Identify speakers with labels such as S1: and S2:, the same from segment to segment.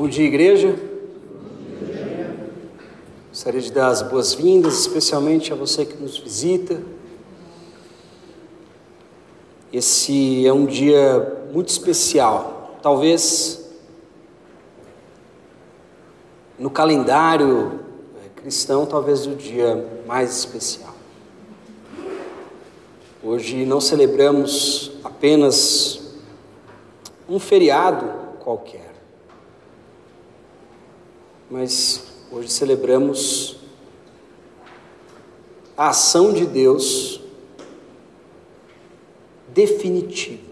S1: Bom dia, igreja. Gostaria de dar as boas-vindas, especialmente a você que nos visita. Esse é um dia muito especial, talvez no calendário é, cristão, talvez o dia mais especial. Hoje não celebramos apenas um feriado qualquer mas hoje celebramos a ação de Deus definitiva.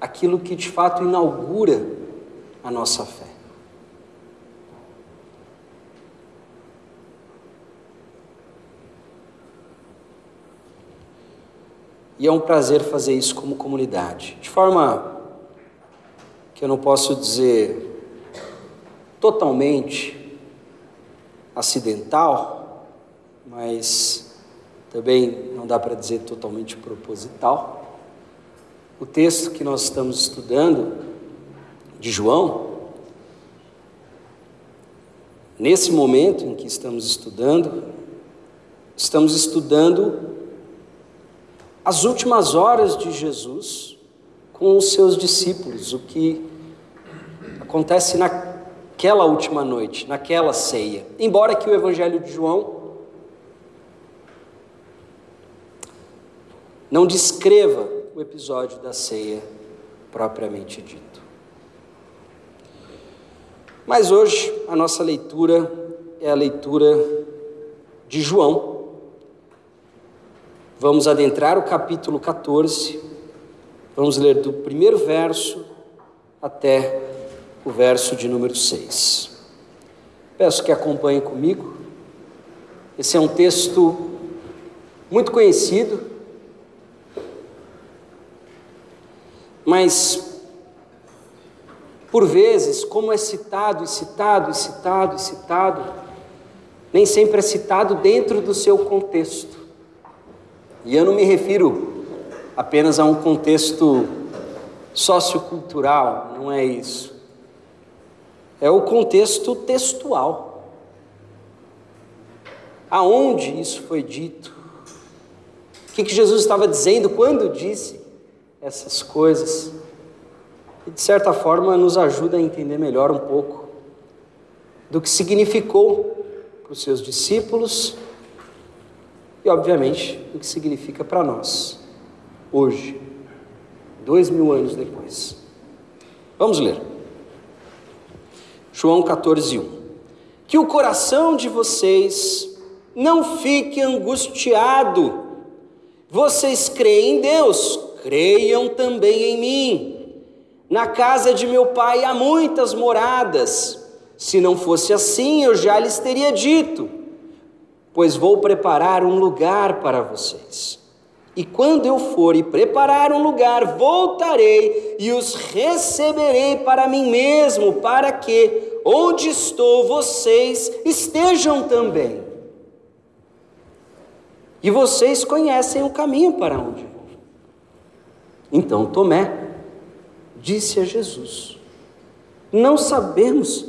S1: Aquilo que de fato inaugura a nossa fé. E é um prazer fazer isso como comunidade. De forma que eu não posso dizer totalmente acidental, mas também não dá para dizer totalmente proposital. O texto que nós estamos estudando, de João, nesse momento em que estamos estudando, estamos estudando as últimas horas de Jesus com os seus discípulos, o que acontece naquela última noite, naquela ceia. Embora que o Evangelho de João não descreva o episódio da ceia propriamente dito. Mas hoje a nossa leitura é a leitura de João. Vamos adentrar o capítulo 14 Vamos ler do primeiro verso até o verso de número 6. Peço que acompanhem comigo. Esse é um texto muito conhecido, mas por vezes, como é citado e citado e citado e citado, nem sempre é citado dentro do seu contexto. E eu não me refiro apenas a um contexto sociocultural, não é isso. É o contexto textual. Aonde isso foi dito? O que, que Jesus estava dizendo quando disse essas coisas? E de certa forma nos ajuda a entender melhor um pouco do que significou para os seus discípulos e, obviamente, do que significa para nós hoje, dois mil anos depois. Vamos ler. João 14, 1. Que o coração de vocês não fique angustiado. Vocês creem em Deus, creiam também em mim. Na casa de meu pai há muitas moradas. Se não fosse assim, eu já lhes teria dito, pois vou preparar um lugar para vocês. E quando eu for e preparar um lugar, voltarei e os receberei para mim mesmo, para que, onde estou, vocês estejam também. E vocês conhecem o caminho para onde vou. Então Tomé disse a Jesus: Não sabemos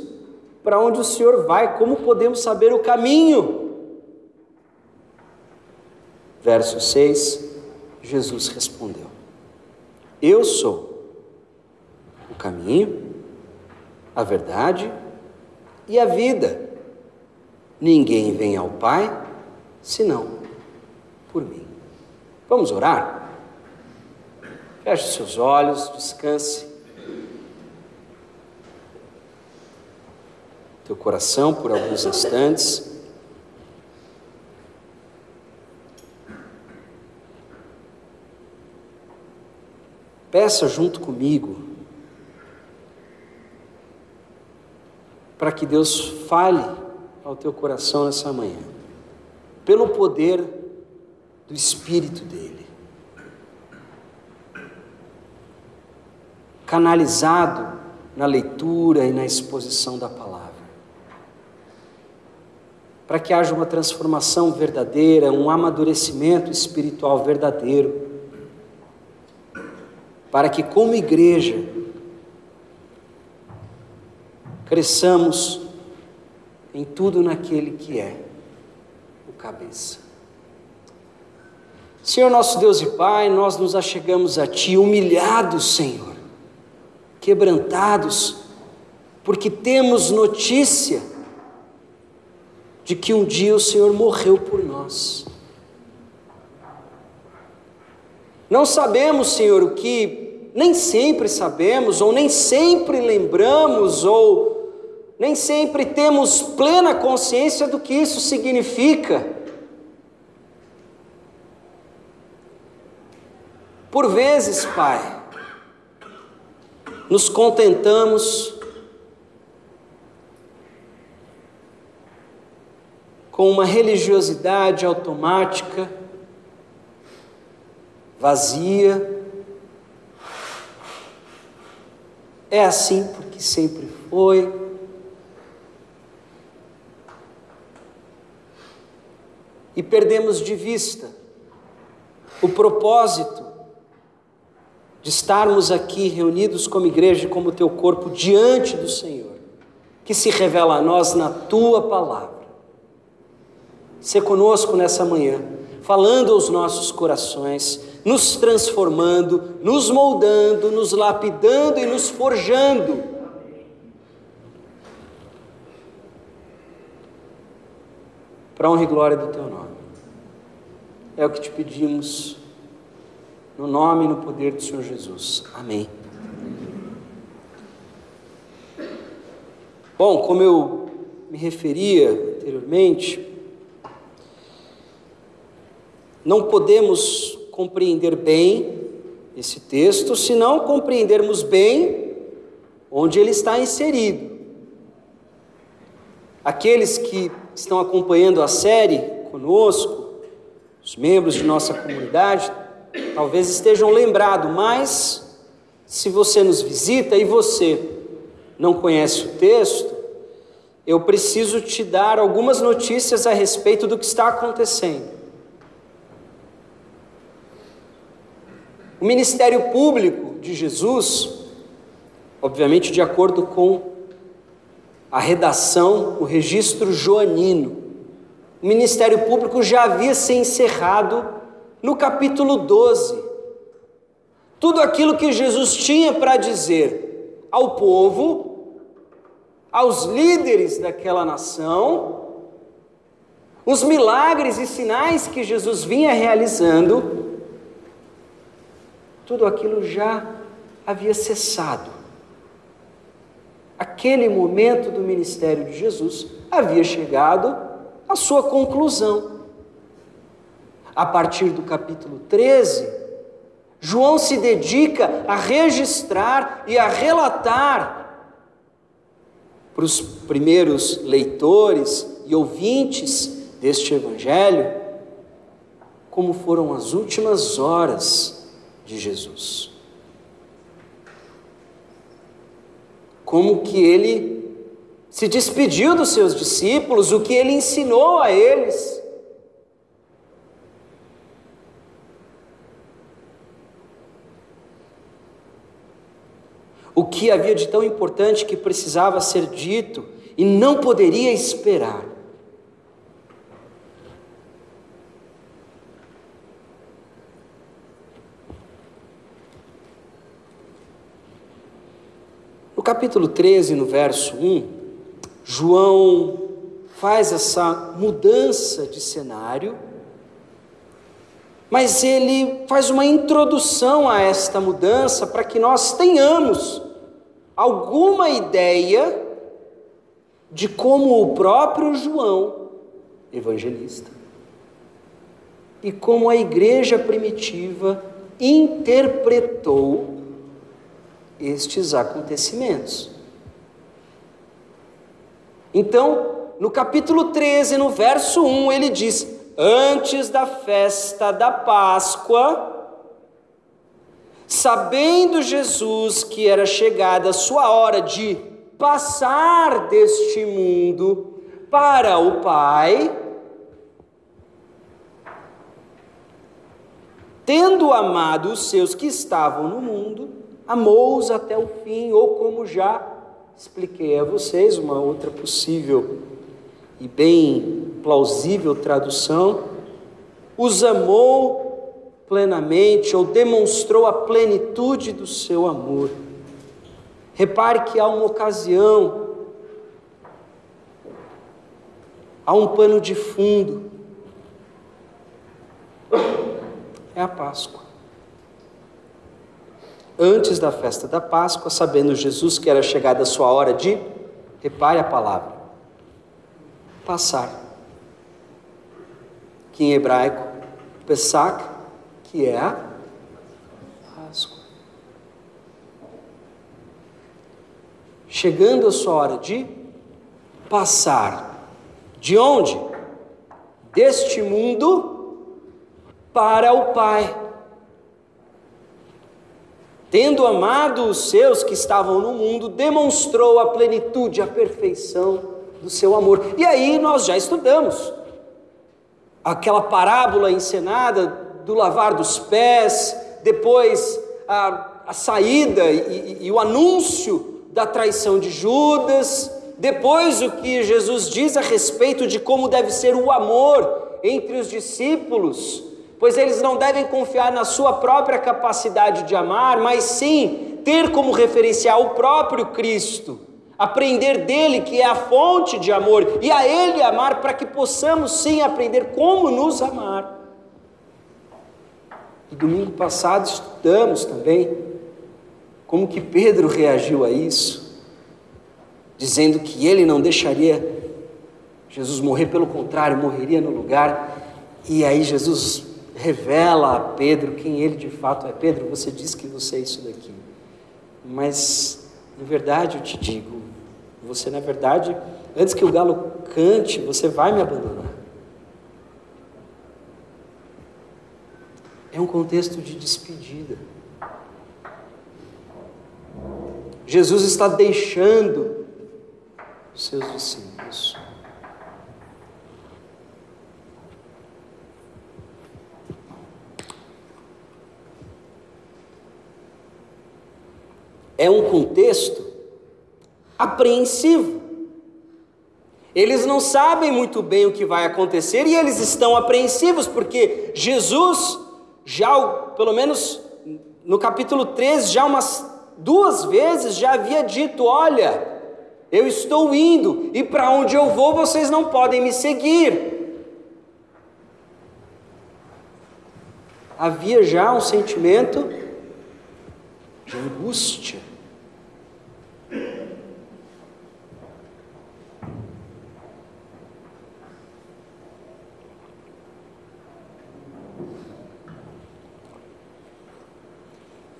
S1: para onde o Senhor vai, como podemos saber o caminho? Verso 6 Jesus respondeu: Eu sou o caminho, a verdade e a vida. Ninguém vem ao Pai senão por mim. Vamos orar? Feche seus olhos, descanse. Teu coração por alguns instantes. Peça junto comigo para que Deus fale ao teu coração nessa manhã, pelo poder do Espírito dele, canalizado na leitura e na exposição da palavra, para que haja uma transformação verdadeira, um amadurecimento espiritual verdadeiro para que, como igreja, cresçamos em tudo naquele que é o cabeça. Senhor nosso Deus e Pai, nós nos achegamos a Ti humilhados, Senhor, quebrantados, porque temos notícia de que um dia o Senhor morreu por nós. Não sabemos, Senhor, o que nem sempre sabemos, ou nem sempre lembramos, ou nem sempre temos plena consciência do que isso significa. Por vezes, Pai, nos contentamos com uma religiosidade automática, vazia. É assim porque sempre foi. E perdemos de vista o propósito de estarmos aqui reunidos como igreja, como teu corpo, diante do Senhor, que se revela a nós na tua palavra. Se conosco nessa manhã, falando aos nossos corações, nos transformando, nos moldando, nos lapidando e nos forjando. Para honra e glória do teu nome. É o que te pedimos, no nome e no poder do Senhor Jesus. Amém. Bom, como eu me referia anteriormente, não podemos compreender bem esse texto se não compreendermos bem onde ele está inserido. Aqueles que estão acompanhando a série conosco, os membros de nossa comunidade, talvez estejam lembrados, mas se você nos visita e você não conhece o texto, eu preciso te dar algumas notícias a respeito do que está acontecendo. O ministério público de Jesus, obviamente de acordo com a redação, o registro joanino, o ministério público já havia se encerrado no capítulo 12. Tudo aquilo que Jesus tinha para dizer ao povo, aos líderes daquela nação, os milagres e sinais que Jesus vinha realizando, tudo aquilo já havia cessado. Aquele momento do ministério de Jesus havia chegado à sua conclusão. A partir do capítulo 13, João se dedica a registrar e a relatar para os primeiros leitores e ouvintes deste evangelho como foram as últimas horas de Jesus. Como que ele se despediu dos seus discípulos, o que ele ensinou a eles. O que havia de tão importante que precisava ser dito e não poderia esperar. Capítulo 13, no verso 1, João faz essa mudança de cenário, mas ele faz uma introdução a esta mudança para que nós tenhamos alguma ideia de como o próprio João, evangelista, e como a igreja primitiva interpretou estes acontecimentos. Então, no capítulo 13, no verso 1, ele diz: Antes da festa da Páscoa, sabendo Jesus que era chegada a sua hora de passar deste mundo para o Pai, tendo amado os seus que estavam no mundo, amou-os até o fim, ou como já expliquei a vocês uma outra possível e bem plausível tradução, os amou plenamente ou demonstrou a plenitude do seu amor. Repare que há uma ocasião, há um pano de fundo, é a Páscoa. Antes da festa da Páscoa, sabendo Jesus que era chegada a sua hora de, repare a palavra, passar, que em hebraico, Pesach, que é a Páscoa. Chegando a sua hora de passar, de onde? Deste mundo para o Pai. Tendo amado os seus que estavam no mundo, demonstrou a plenitude, a perfeição do seu amor. E aí nós já estudamos aquela parábola encenada do lavar dos pés, depois a, a saída e, e, e o anúncio da traição de Judas, depois o que Jesus diz a respeito de como deve ser o amor entre os discípulos, pois eles não devem confiar na sua própria capacidade de amar, mas sim ter como referencial o próprio Cristo aprender dele, que é a fonte de amor, e a ele amar, para que possamos sim aprender como nos amar. E domingo passado estudamos também como que Pedro reagiu a isso, dizendo que ele não deixaria Jesus morrer, pelo contrário, morreria no lugar. E aí Jesus revela a Pedro quem ele de fato é. Pedro, você diz que você é isso daqui, mas na verdade eu te digo, você, na verdade, antes que o galo cante, você vai me abandonar. É um contexto de despedida. Jesus está deixando os seus discípulos. É um contexto apreensivo. Eles não sabem muito bem o que vai acontecer e eles estão apreensivos porque Jesus, já pelo menos no capítulo 13, já umas duas vezes já havia dito: Olha, eu estou indo e para onde eu vou vocês não podem me seguir. Havia já um sentimento de angústia.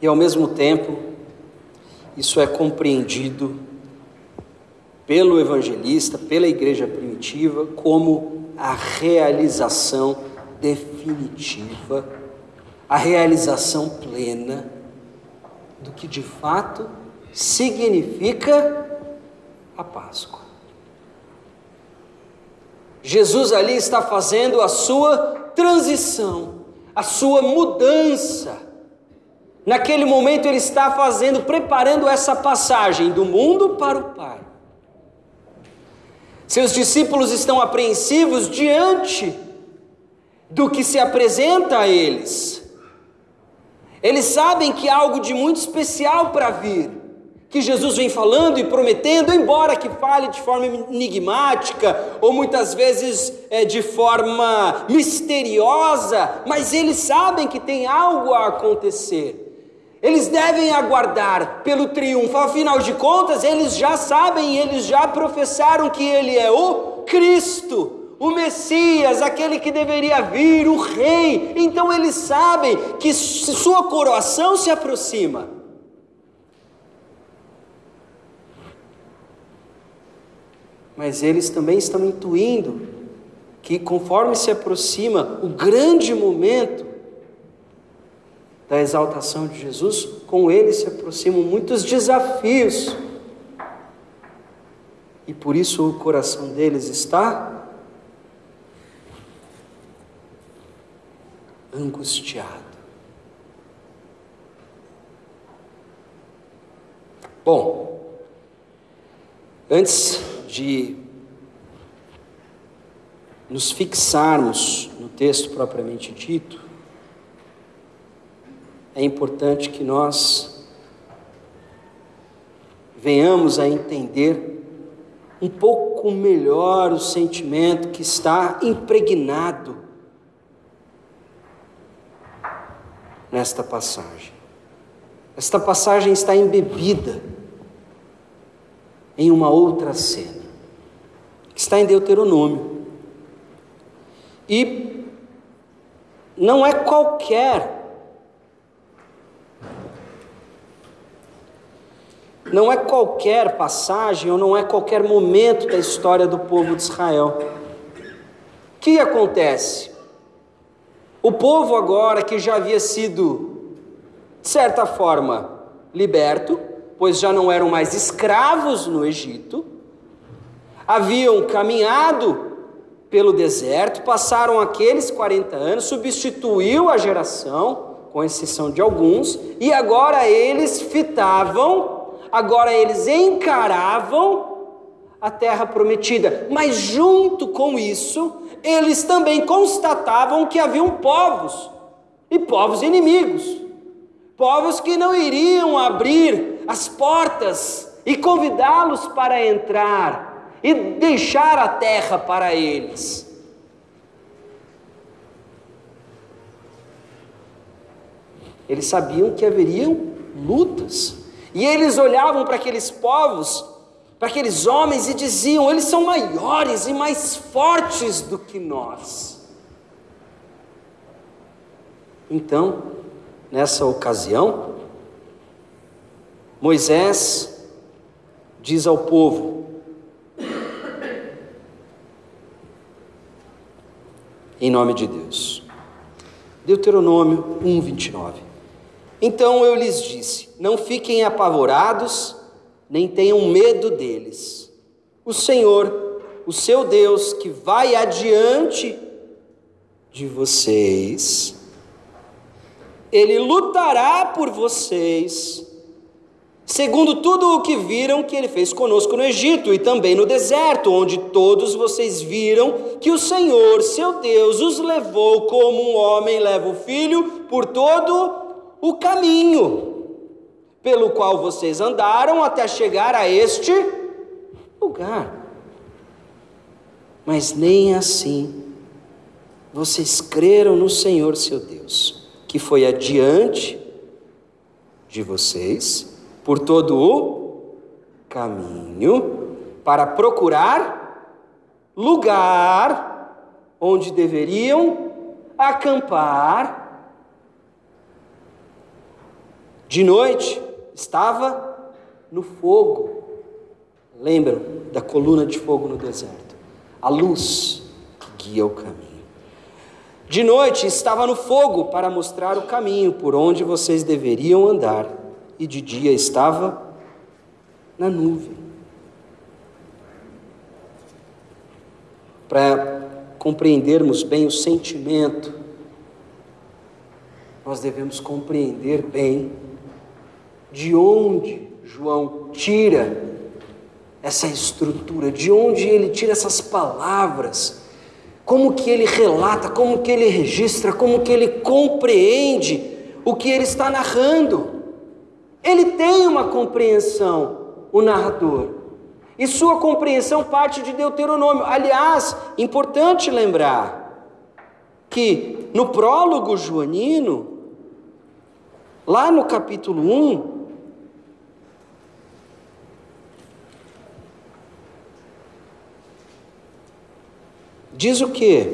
S1: E ao mesmo tempo, isso é compreendido pelo evangelista, pela igreja primitiva, como a realização definitiva, a realização plena do que de fato significa a Páscoa. Jesus ali está fazendo a sua transição, a sua mudança Naquele momento ele está fazendo, preparando essa passagem do mundo para o Pai. Seus discípulos estão apreensivos diante do que se apresenta a eles. Eles sabem que há algo de muito especial para vir, que Jesus vem falando e prometendo, embora que fale de forma enigmática ou muitas vezes é, de forma misteriosa, mas eles sabem que tem algo a acontecer. Eles devem aguardar pelo triunfo, afinal de contas, eles já sabem, eles já professaram que Ele é o Cristo, o Messias, aquele que deveria vir, o Rei. Então eles sabem que sua coroação se aproxima. Mas eles também estão intuindo que, conforme se aproxima o grande momento, da exaltação de Jesus, com ele se aproximam muitos desafios. E por isso o coração deles está angustiado. Bom, Antes de nos fixarmos no texto propriamente dito, é importante que nós venhamos a entender um pouco melhor o sentimento que está impregnado nesta passagem. Esta passagem está embebida em uma outra cena, que está em Deuteronômio. E não é qualquer não é qualquer passagem ou não é qualquer momento da história do povo de Israel. O que acontece? O povo agora que já havia sido, de certa forma, liberto, pois já não eram mais escravos no Egito, haviam caminhado pelo deserto, passaram aqueles 40 anos, substituiu a geração, com exceção de alguns, e agora eles fitavam agora eles encaravam a terra prometida, mas junto com isso, eles também constatavam que haviam povos, e povos inimigos, povos que não iriam abrir as portas e convidá-los para entrar e deixar a terra para eles. Eles sabiam que haveriam lutas, e eles olhavam para aqueles povos, para aqueles homens e diziam: eles são maiores e mais fortes do que nós. Então, nessa ocasião, Moisés diz ao povo: em nome de Deus. Deuteronômio 1, 29. Então eu lhes disse: Não fiquem apavorados, nem tenham medo deles. O Senhor, o seu Deus, que vai adiante de vocês, ele lutará por vocês, segundo tudo o que viram que ele fez conosco no Egito e também no deserto, onde todos vocês viram que o Senhor, seu Deus, os levou como um homem leva o filho por todo o caminho pelo qual vocês andaram até chegar a este lugar. Mas nem assim vocês creram no Senhor seu Deus, que foi adiante de vocês por todo o caminho para procurar lugar onde deveriam acampar De noite estava no fogo. Lembram da coluna de fogo no deserto? A luz que guia o caminho. De noite estava no fogo para mostrar o caminho por onde vocês deveriam andar, e de dia estava na nuvem. Para compreendermos bem o sentimento, nós devemos compreender bem de onde João tira essa estrutura, de onde ele tira essas palavras, como que ele relata, como que ele registra, como que ele compreende o que ele está narrando. Ele tem uma compreensão, o narrador. E sua compreensão parte de Deuteronômio. Aliás, importante lembrar que no prólogo joanino, lá no capítulo 1, Diz o que?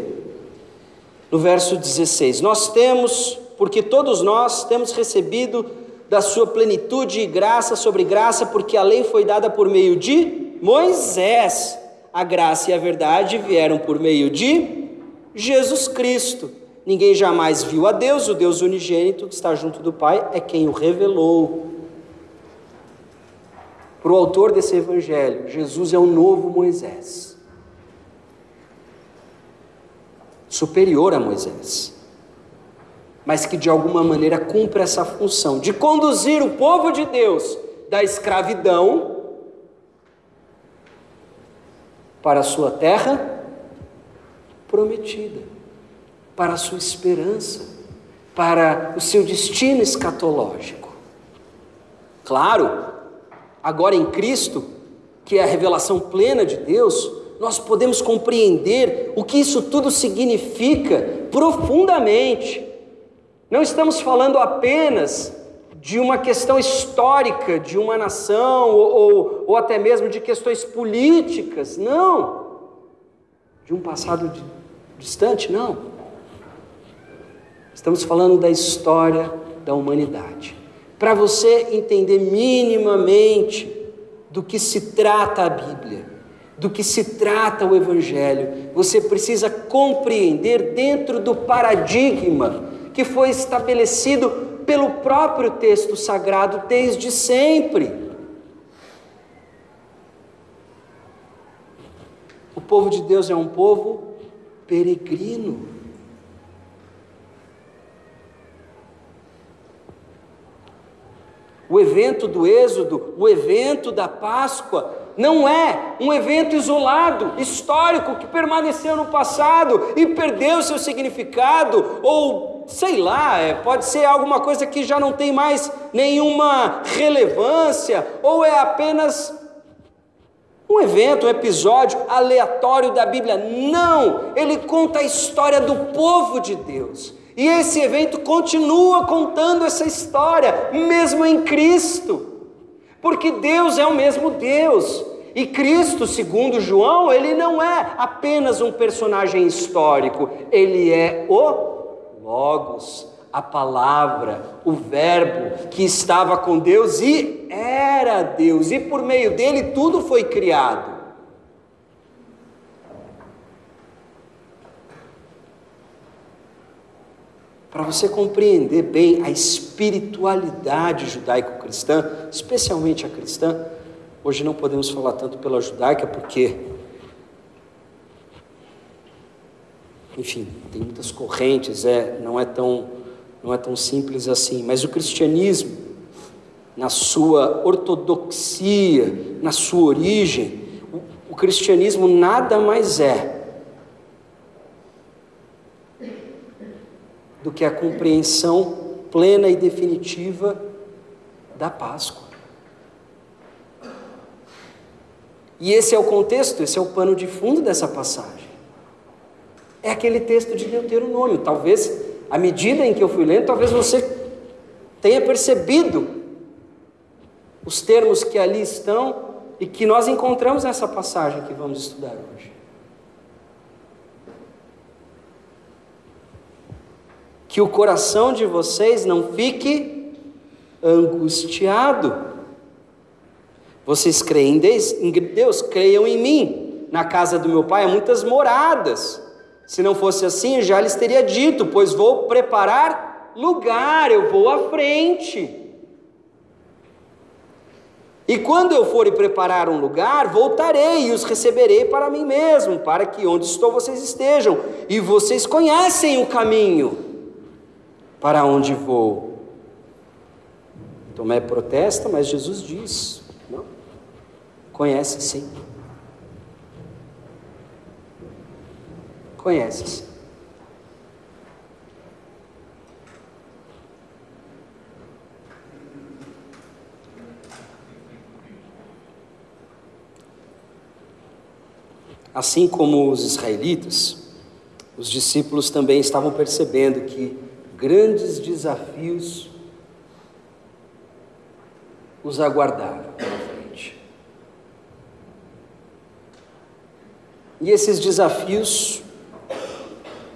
S1: No verso 16: Nós temos, porque todos nós temos recebido da sua plenitude e graça sobre graça, porque a lei foi dada por meio de Moisés. A graça e a verdade vieram por meio de Jesus Cristo. Ninguém jamais viu a Deus, o Deus unigênito que está junto do Pai é quem o revelou. Para o autor desse evangelho, Jesus é o novo Moisés. superior a Moisés, mas que de alguma maneira cumpre essa função de conduzir o povo de Deus da escravidão para a sua terra prometida, para a sua esperança, para o seu destino escatológico. Claro, agora em Cristo, que é a revelação plena de Deus, nós podemos compreender o que isso tudo significa profundamente. Não estamos falando apenas de uma questão histórica de uma nação ou, ou, ou até mesmo de questões políticas, não. De um passado distante, não. Estamos falando da história da humanidade. Para você entender minimamente do que se trata a Bíblia, do que se trata o Evangelho, você precisa compreender dentro do paradigma que foi estabelecido pelo próprio texto sagrado desde sempre. O povo de Deus é um povo peregrino. O evento do Êxodo, o evento da Páscoa, não é um evento isolado, histórico, que permaneceu no passado e perdeu seu significado, ou sei lá, é, pode ser alguma coisa que já não tem mais nenhuma relevância, ou é apenas um evento, um episódio aleatório da Bíblia. Não, ele conta a história do povo de Deus. E esse evento continua contando essa história, mesmo em Cristo. Porque Deus é o mesmo Deus. E Cristo, segundo João, ele não é apenas um personagem histórico, ele é o Logos, a palavra, o Verbo que estava com Deus e era Deus, e por meio dele tudo foi criado. Para você compreender bem a espiritualidade judaico-cristã, especialmente a cristã, hoje não podemos falar tanto pela judaica, porque, enfim, tem muitas correntes, é, não, é tão, não é tão simples assim, mas o cristianismo, na sua ortodoxia, na sua origem, o, o cristianismo nada mais é do que a compreensão plena e definitiva da Páscoa. E esse é o contexto, esse é o pano de fundo dessa passagem. É aquele texto de Deuteronômio. Talvez, à medida em que eu fui lendo, talvez você tenha percebido os termos que ali estão e que nós encontramos nessa passagem que vamos estudar hoje. que o coração de vocês não fique angustiado. Vocês creem em Deus, creiam em mim. Na casa do meu pai há muitas moradas. Se não fosse assim, já lhes teria dito, pois vou preparar lugar, eu vou à frente. E quando eu for preparar um lugar, voltarei e os receberei para mim mesmo, para que onde estou vocês estejam. E vocês conhecem o caminho para onde vou? Tomé protesta, mas Jesus diz: não, conhece sim. Conhece sim. Assim como os israelitas, os discípulos também estavam percebendo que grandes desafios os aguardaram pela frente. E esses desafios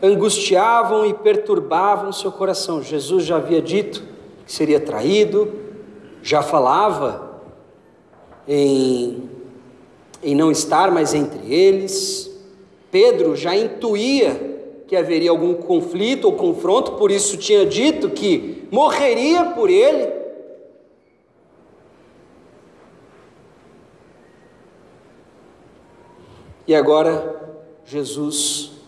S1: angustiavam e perturbavam seu coração. Jesus já havia dito que seria traído, já falava em, em não estar mais entre eles. Pedro já intuía que haveria algum conflito ou confronto, por isso tinha dito que morreria por ele. E agora Jesus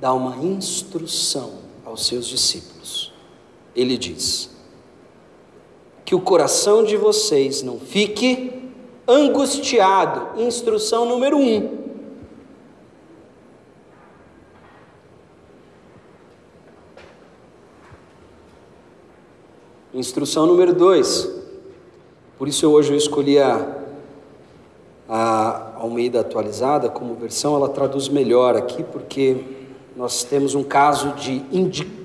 S1: dá uma instrução aos seus discípulos. Ele diz: Que o coração de vocês não fique angustiado. Instrução número um. Instrução número dois. Por isso hoje eu escolhi a, a Almeida atualizada como versão, ela traduz melhor aqui, porque nós temos um caso de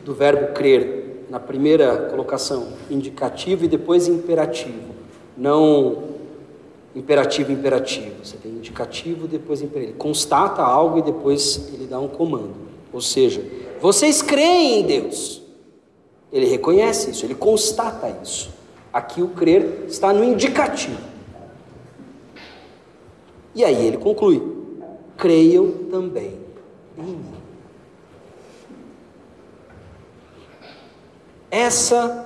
S1: do verbo crer na primeira colocação, indicativo e depois imperativo, não imperativo imperativo. Você tem indicativo, depois imperativo. Ele constata algo e depois ele dá um comando. Ou seja, vocês creem em Deus. Ele reconhece isso, ele constata isso. Aqui o crer está no indicativo. E aí ele conclui: creiam também em mim. Essa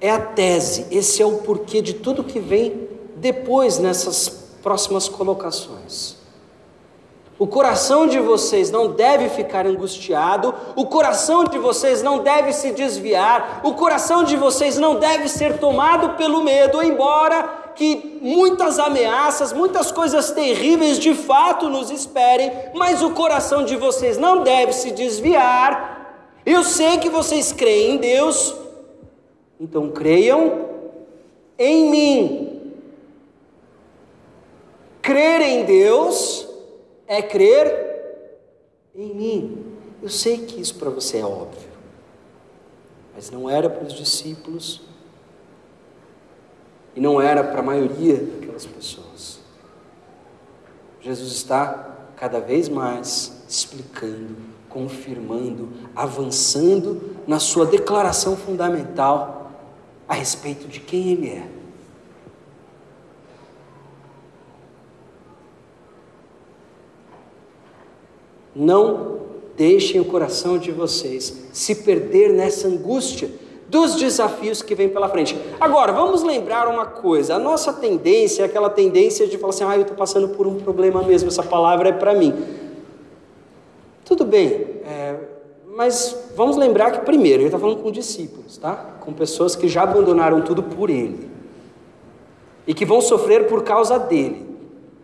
S1: é a tese, esse é o porquê de tudo que vem depois nessas próximas colocações. O coração de vocês não deve ficar angustiado, o coração de vocês não deve se desviar, o coração de vocês não deve ser tomado pelo medo, embora que muitas ameaças, muitas coisas terríveis de fato nos esperem, mas o coração de vocês não deve se desviar. Eu sei que vocês creem em Deus, então creiam em mim. Crer em Deus é crer em mim. Eu sei que isso para você é óbvio, mas não era para os discípulos e não era para a maioria daquelas pessoas. Jesus está cada vez mais explicando, confirmando, avançando na sua declaração fundamental a respeito de quem Ele é. Não deixem o coração de vocês se perder nessa angústia dos desafios que vem pela frente. Agora, vamos lembrar uma coisa: a nossa tendência é aquela tendência de falar assim, ah, eu estou passando por um problema mesmo, essa palavra é para mim. Tudo bem, é, mas vamos lembrar que, primeiro, ele está falando com discípulos, tá? com pessoas que já abandonaram tudo por ele e que vão sofrer por causa dele.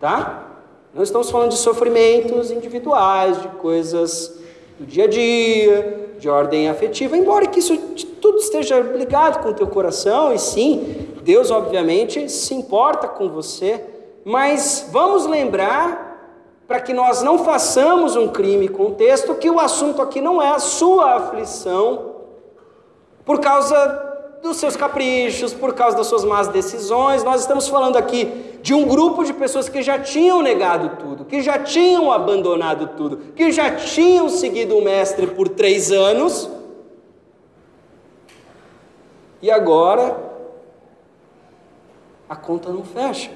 S1: Tá? Não estamos falando de sofrimentos individuais, de coisas do dia a dia, de ordem afetiva, embora que isso tudo esteja ligado com o teu coração, e sim, Deus obviamente se importa com você, mas vamos lembrar, para que nós não façamos um crime com o texto, que o assunto aqui não é a sua aflição por causa dos seus caprichos, por causa das suas más decisões. Nós estamos falando aqui de um grupo de pessoas que já tinham negado tudo, que já tinham abandonado tudo, que já tinham seguido o Mestre por três anos. E agora a conta não fecha.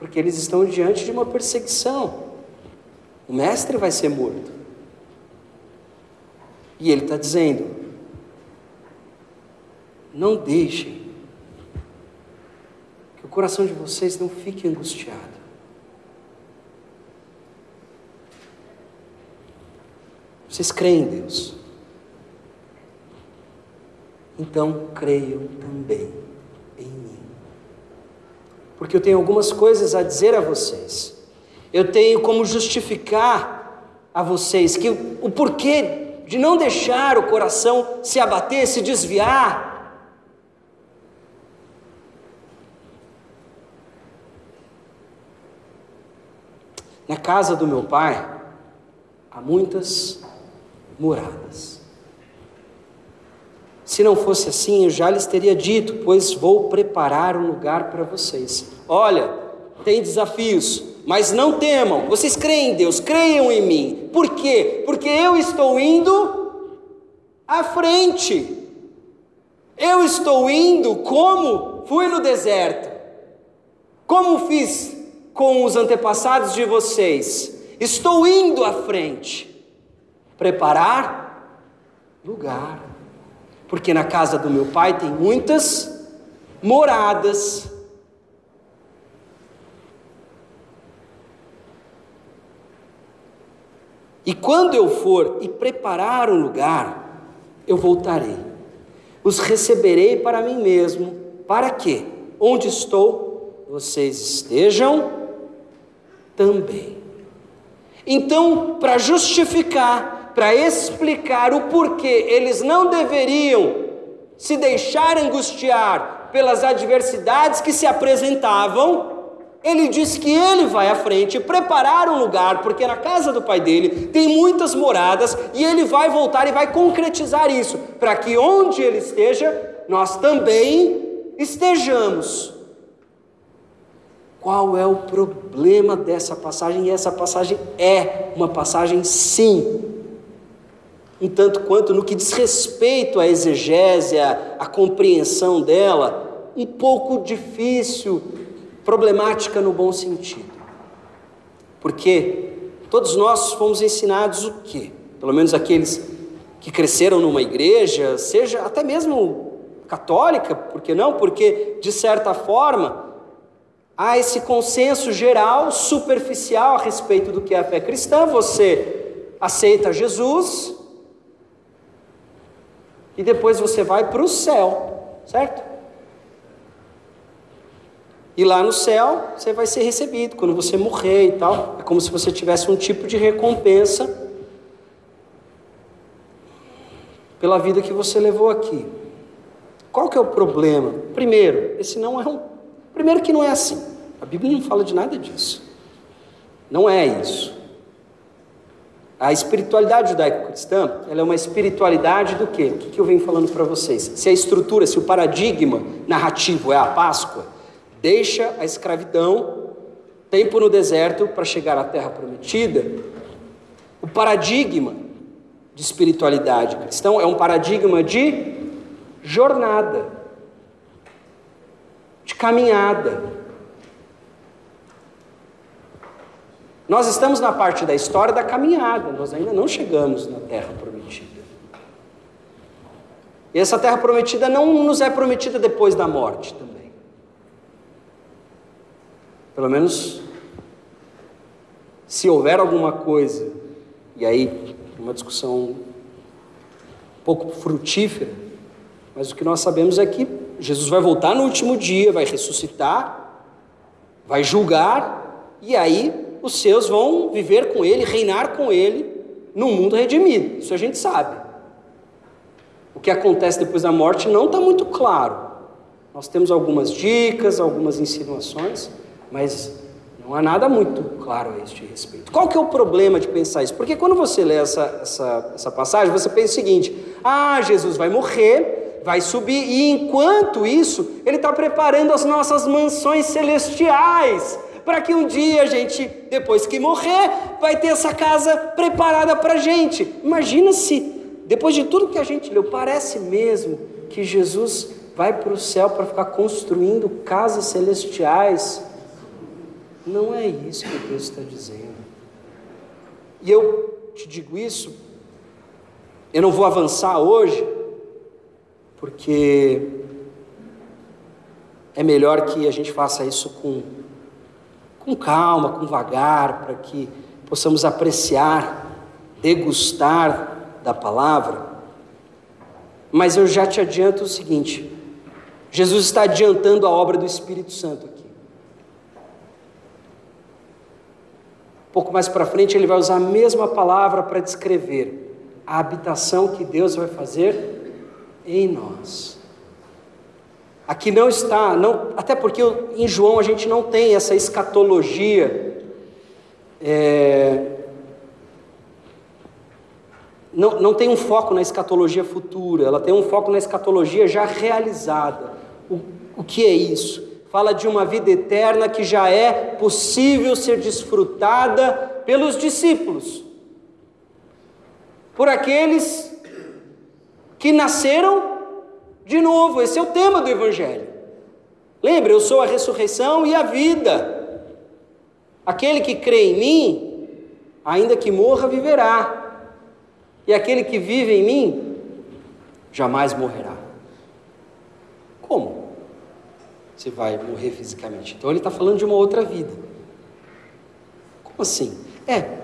S1: Porque eles estão diante de uma perseguição. O mestre vai ser morto. E ele está dizendo: não deixem que o coração de vocês não fique angustiado. Vocês creem em Deus. Então creiam também. Porque eu tenho algumas coisas a dizer a vocês. Eu tenho como justificar a vocês que o porquê de não deixar o coração se abater, se desviar, Na casa do meu pai há muitas moradas. Se não fosse assim, eu já lhes teria dito, pois vou preparar um lugar para vocês. Olha, tem desafios, mas não temam. Vocês creem em Deus, creiam em mim. Por quê? Porque eu estou indo à frente. Eu estou indo como fui no deserto. Como fiz com os antepassados de vocês. Estou indo à frente, preparar lugar, porque na casa do meu pai tem muitas moradas. E quando eu for e preparar um lugar, eu voltarei. Os receberei para mim mesmo, para que, onde estou, vocês estejam também. Então, para justificar, para explicar o porquê eles não deveriam se deixar angustiar pelas adversidades que se apresentavam, ele diz que ele vai à frente preparar um lugar, porque na casa do pai dele tem muitas moradas, e ele vai voltar e vai concretizar isso, para que onde ele esteja, nós também estejamos. Qual é o problema dessa passagem? E essa passagem é uma passagem, sim, um tanto quanto no que diz respeito à exegese, à compreensão dela, um pouco difícil, problemática no bom sentido. Porque todos nós fomos ensinados o quê? Pelo menos aqueles que cresceram numa igreja, seja até mesmo católica, por que não? Porque, de certa forma, há esse consenso geral, superficial a respeito do que é a fé cristã. Você aceita Jesus e depois você vai para o céu, certo? E lá no céu você vai ser recebido quando você morrer e tal. É como se você tivesse um tipo de recompensa pela vida que você levou aqui. Qual que é o problema? Primeiro, esse não é um. Primeiro que não é assim. A Bíblia não fala de nada disso. Não é isso. A espiritualidade judaico-cristã, ela é uma espiritualidade do quê? O que eu venho falando para vocês? Se a estrutura, se o paradigma narrativo é a Páscoa, deixa a escravidão, tempo no deserto para chegar à terra prometida, o paradigma de espiritualidade cristã é um paradigma de jornada, de caminhada, Nós estamos na parte da história da caminhada, nós ainda não chegamos na terra prometida. E essa terra prometida não nos é prometida depois da morte também. Pelo menos, se houver alguma coisa, e aí uma discussão um pouco frutífera, mas o que nós sabemos é que Jesus vai voltar no último dia, vai ressuscitar, vai julgar, e aí os seus vão viver com ele, reinar com ele no mundo redimido. Isso a gente sabe. O que acontece depois da morte não está muito claro. Nós temos algumas dicas, algumas insinuações, mas não há nada muito claro a este respeito. Qual que é o problema de pensar isso? Porque quando você lê essa, essa, essa passagem, você pensa o seguinte: ah, Jesus vai morrer, vai subir, e enquanto isso, ele está preparando as nossas mansões celestiais para que um dia a gente, depois que morrer, vai ter essa casa preparada para a gente. Imagina se, depois de tudo que a gente leu, parece mesmo que Jesus vai para o céu para ficar construindo casas celestiais. Não é isso que Deus está dizendo. E eu te digo isso, eu não vou avançar hoje, porque é melhor que a gente faça isso com com calma, com vagar, para que possamos apreciar, degustar da palavra. Mas eu já te adianto o seguinte: Jesus está adiantando a obra do Espírito Santo aqui. Um pouco mais para frente, ele vai usar a mesma palavra para descrever a habitação que Deus vai fazer em nós. Aqui não está, não, até porque em João a gente não tem essa escatologia. É, não, não tem um foco na escatologia futura, ela tem um foco na escatologia já realizada. O, o que é isso? Fala de uma vida eterna que já é possível ser desfrutada pelos discípulos, por aqueles que nasceram de novo, esse é o tema do Evangelho. Lembra, eu sou a ressurreição e a vida. Aquele que crê em mim, ainda que morra, viverá. E aquele que vive em mim, jamais morrerá. Como? Você vai morrer fisicamente. Então ele está falando de uma outra vida. Como assim? É,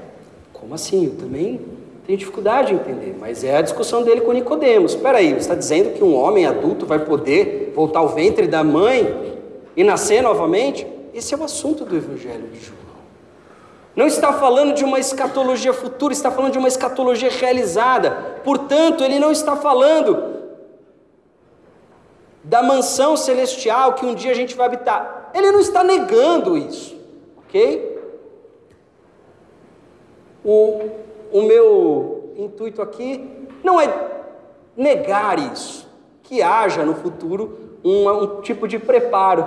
S1: como assim? Eu também tem dificuldade em entender, mas é a discussão dele com Nicodemos. Espera aí, está dizendo que um homem adulto vai poder voltar ao ventre da mãe e nascer novamente? Esse é o assunto do Evangelho de João. Não está falando de uma escatologia futura, está falando de uma escatologia realizada. Portanto, ele não está falando da mansão celestial que um dia a gente vai habitar. Ele não está negando isso, ok? O, o meu intuito aqui não é negar isso, que haja no futuro um, um tipo de preparo,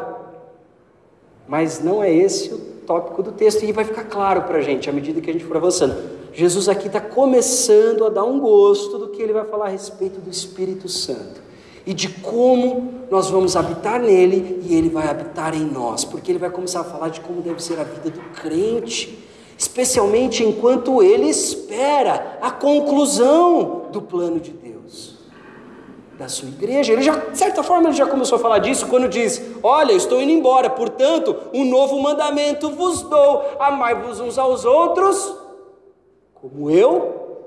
S1: mas não é esse o tópico do texto e vai ficar claro para a gente à medida que a gente for avançando. Jesus aqui está começando a dar um gosto do que ele vai falar a respeito do Espírito Santo e de como nós vamos habitar nele e ele vai habitar em nós, porque ele vai começar a falar de como deve ser a vida do crente, especialmente enquanto ele espera a conclusão do plano de Deus da sua igreja. Ele já, de certa forma, ele já começou a falar disso quando diz: Olha, eu estou indo embora, portanto, um novo mandamento vos dou: amai-vos uns aos outros, como eu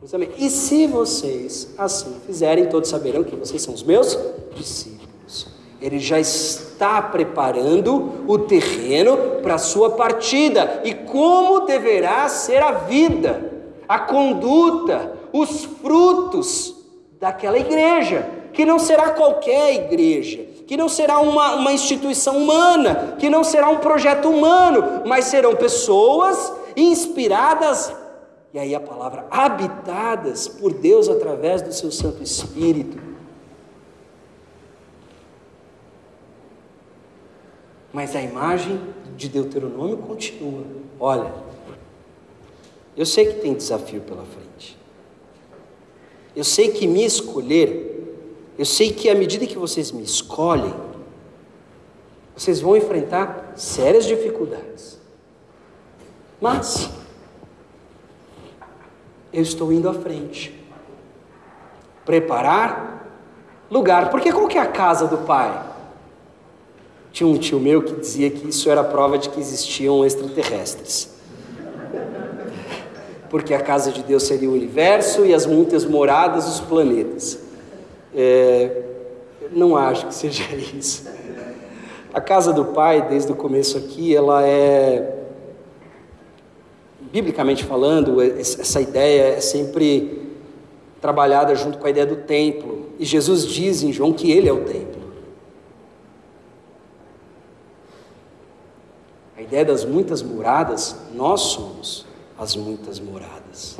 S1: vos amei. E se vocês assim fizerem, todos saberão que vocês são os meus discípulos. Ele já está preparando o terreno para a sua partida e como deverá ser a vida, a conduta, os frutos daquela igreja, que não será qualquer igreja, que não será uma, uma instituição humana, que não será um projeto humano, mas serão pessoas inspiradas, e aí a palavra habitadas por Deus através do seu Santo Espírito. Mas a imagem de Deuteronômio continua. Olha, eu sei que tem desafio pela frente. Eu sei que me escolher, eu sei que à medida que vocês me escolhem, vocês vão enfrentar sérias dificuldades. Mas eu estou indo à frente. Preparar lugar. Porque qual que é a casa do pai? Tinha um tio meu que dizia que isso era prova de que existiam extraterrestres porque a casa de Deus seria o universo e as muitas moradas os planetas. É, não acho que seja isso. A casa do Pai, desde o começo aqui, ela é, biblicamente falando, essa ideia é sempre trabalhada junto com a ideia do templo. E Jesus diz em João que ele é o templo. A ideia das muitas moradas, nós somos as muitas moradas.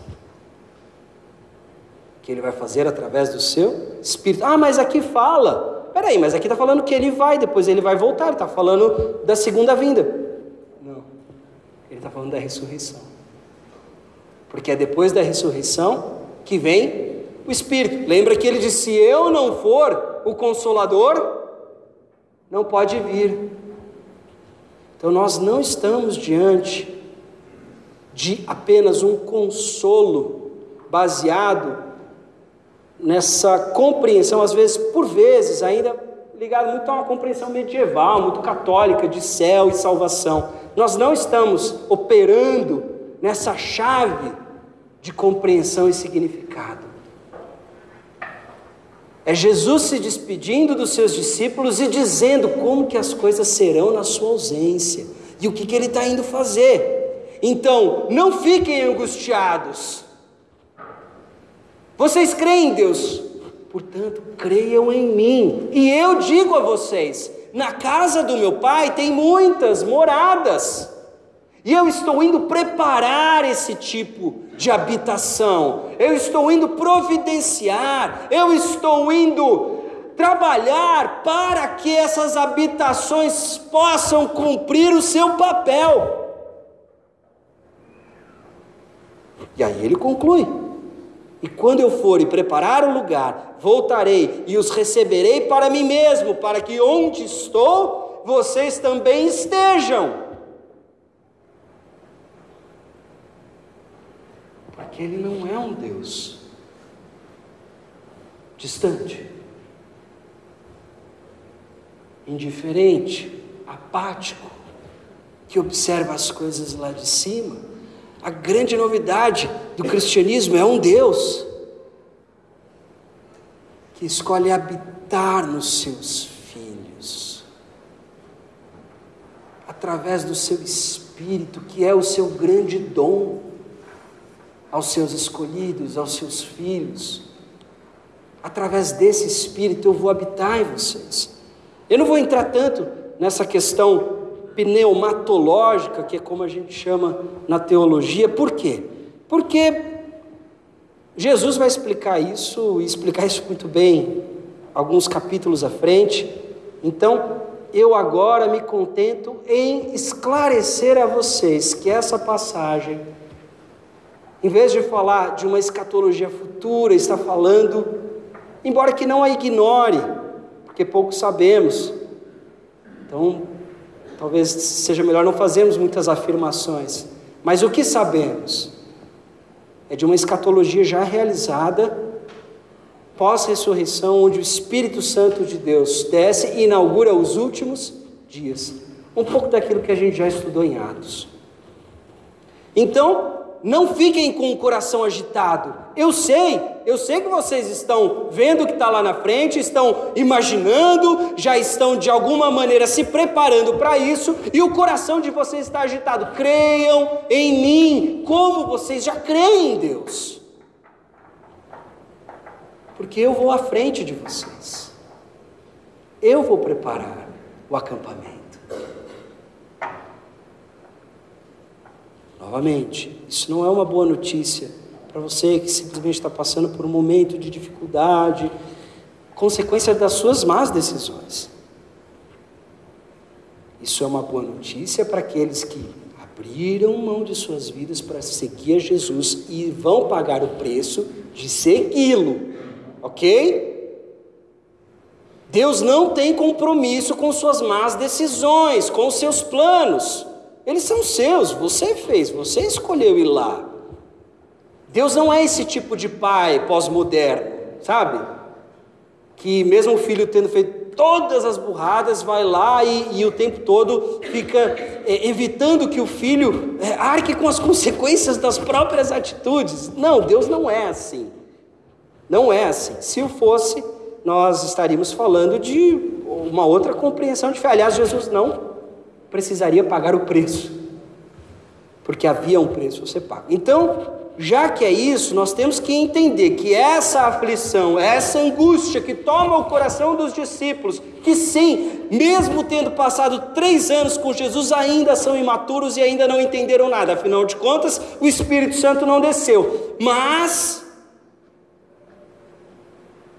S1: Que ele vai fazer através do seu espírito. Ah, mas aqui fala. Peraí, mas aqui está falando que ele vai, depois ele vai voltar. Está falando da segunda vinda. Não. Ele está falando da ressurreição. Porque é depois da ressurreição que vem o Espírito. Lembra que ele disse: Se eu não for o consolador, não pode vir. Então nós não estamos diante de apenas um consolo baseado nessa compreensão, às vezes, por vezes, ainda ligado muito a uma compreensão medieval, muito católica de céu e salvação. Nós não estamos operando nessa chave de compreensão e significado. É Jesus se despedindo dos seus discípulos e dizendo como que as coisas serão na sua ausência e o que, que ele está indo fazer. Então, não fiquem angustiados. Vocês creem em Deus, portanto, creiam em mim. E eu digo a vocês: na casa do meu pai tem muitas moradas. E eu estou indo preparar esse tipo de habitação. Eu estou indo providenciar. Eu estou indo trabalhar para que essas habitações possam cumprir o seu papel. E aí ele conclui: E quando eu for e preparar o lugar, voltarei e os receberei para mim mesmo, para que onde estou, vocês também estejam. Porque ele não é um Deus distante, indiferente, apático, que observa as coisas lá de cima. A grande novidade do cristianismo é um Deus que escolhe habitar nos seus filhos, através do seu Espírito, que é o seu grande dom aos seus escolhidos, aos seus filhos. Através desse Espírito eu vou habitar em vocês. Eu não vou entrar tanto nessa questão pneumatológica, que é como a gente chama na teologia, por quê? Porque Jesus vai explicar isso e explicar isso muito bem, alguns capítulos à frente. Então, eu agora me contento em esclarecer a vocês que essa passagem, em vez de falar de uma escatologia futura, está falando, embora que não a ignore, porque pouco sabemos. Então, talvez seja melhor não fazermos muitas afirmações. Mas o que sabemos é de uma escatologia já realizada pós-ressurreição, onde o Espírito Santo de Deus desce e inaugura os últimos dias. Um pouco daquilo que a gente já estudou em Atos. Então, não fiquem com o coração agitado. Eu sei, eu sei que vocês estão vendo o que está lá na frente, estão imaginando, já estão de alguma maneira se preparando para isso, e o coração de vocês está agitado. Creiam em mim, como vocês já creem em Deus porque eu vou à frente de vocês. Eu vou preparar o acampamento. Novamente, isso não é uma boa notícia para você que simplesmente está passando por um momento de dificuldade, consequência das suas más decisões. Isso é uma boa notícia para aqueles que abriram mão de suas vidas para seguir a Jesus e vão pagar o preço de segui-lo ok? Deus não tem compromisso com suas más decisões, com seus planos. Eles são seus, você fez, você escolheu ir lá. Deus não é esse tipo de pai pós-moderno, sabe? Que mesmo o filho tendo feito todas as burradas, vai lá e, e o tempo todo fica é, evitando que o filho é, arque com as consequências das próprias atitudes. Não, Deus não é assim. Não é assim. Se o fosse, nós estaríamos falando de uma outra compreensão de fé. Aliás, Jesus não precisaria pagar o preço, porque havia um preço a ser pago. Então, já que é isso, nós temos que entender que essa aflição, essa angústia que toma o coração dos discípulos, que sim, mesmo tendo passado três anos com Jesus, ainda são imaturos e ainda não entenderam nada, afinal de contas, o Espírito Santo não desceu, mas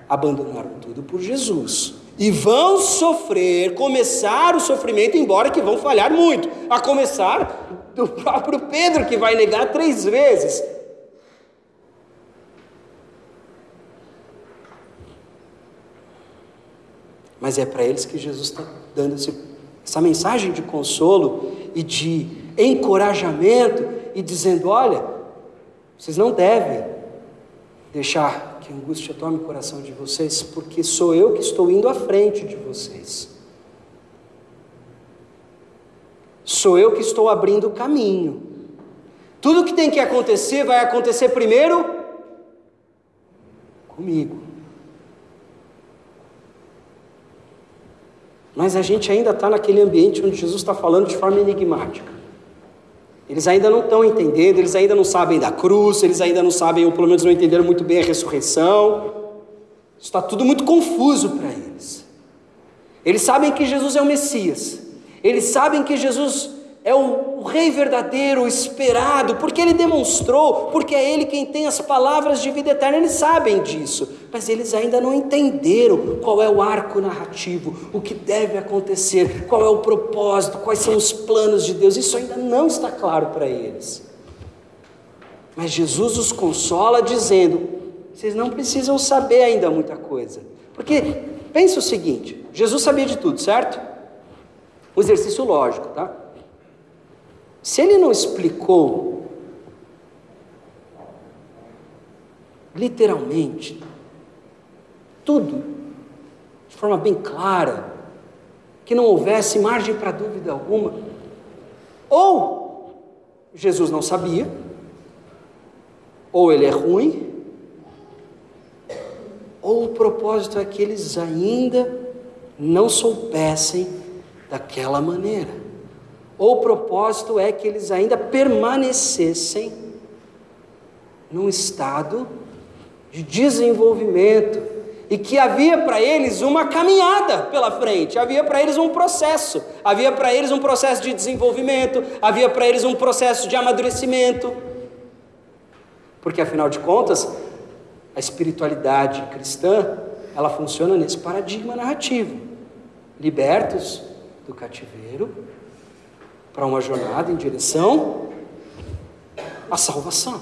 S1: abandonaram tudo por Jesus. E vão sofrer, começar o sofrimento, embora que vão falhar muito. A começar do próprio Pedro, que vai negar três vezes. Mas é para eles que Jesus está dando essa mensagem de consolo e de encorajamento e dizendo: olha, vocês não devem deixar que angústia tome o coração de vocês, porque sou eu que estou indo à frente de vocês. Sou eu que estou abrindo o caminho. Tudo que tem que acontecer vai acontecer primeiro comigo. Mas a gente ainda está naquele ambiente onde Jesus está falando de forma enigmática. Eles ainda não estão entendendo, eles ainda não sabem da cruz, eles ainda não sabem, ou pelo menos não entenderam muito bem a ressurreição. Está tudo muito confuso para eles. Eles sabem que Jesus é o Messias, eles sabem que Jesus é o, o, Rei verdadeiro, o esperado, porque ele demonstrou, porque é ele quem tem as palavras de vida eterna, eles sabem disso, mas eles ainda não entenderam qual é o arco narrativo, o que deve acontecer, qual é o propósito, quais são os planos de Deus, isso ainda não está claro para eles. Mas Jesus os consola dizendo: vocês não precisam saber ainda muita coisa, porque pensa o seguinte: Jesus sabia de tudo, certo? Um exercício lógico, tá? Se ele não explicou literalmente tudo de forma bem clara, que não houvesse margem para dúvida alguma, ou Jesus não sabia, ou ele é ruim, ou o propósito é que eles ainda não soubessem daquela maneira. Ou o propósito é que eles ainda permanecessem num estado de desenvolvimento e que havia para eles uma caminhada pela frente, havia para eles um processo, havia para eles um processo de desenvolvimento, havia para eles um processo de amadurecimento. Porque afinal de contas, a espiritualidade cristã, ela funciona nesse paradigma narrativo. Libertos do cativeiro para uma jornada em direção à salvação.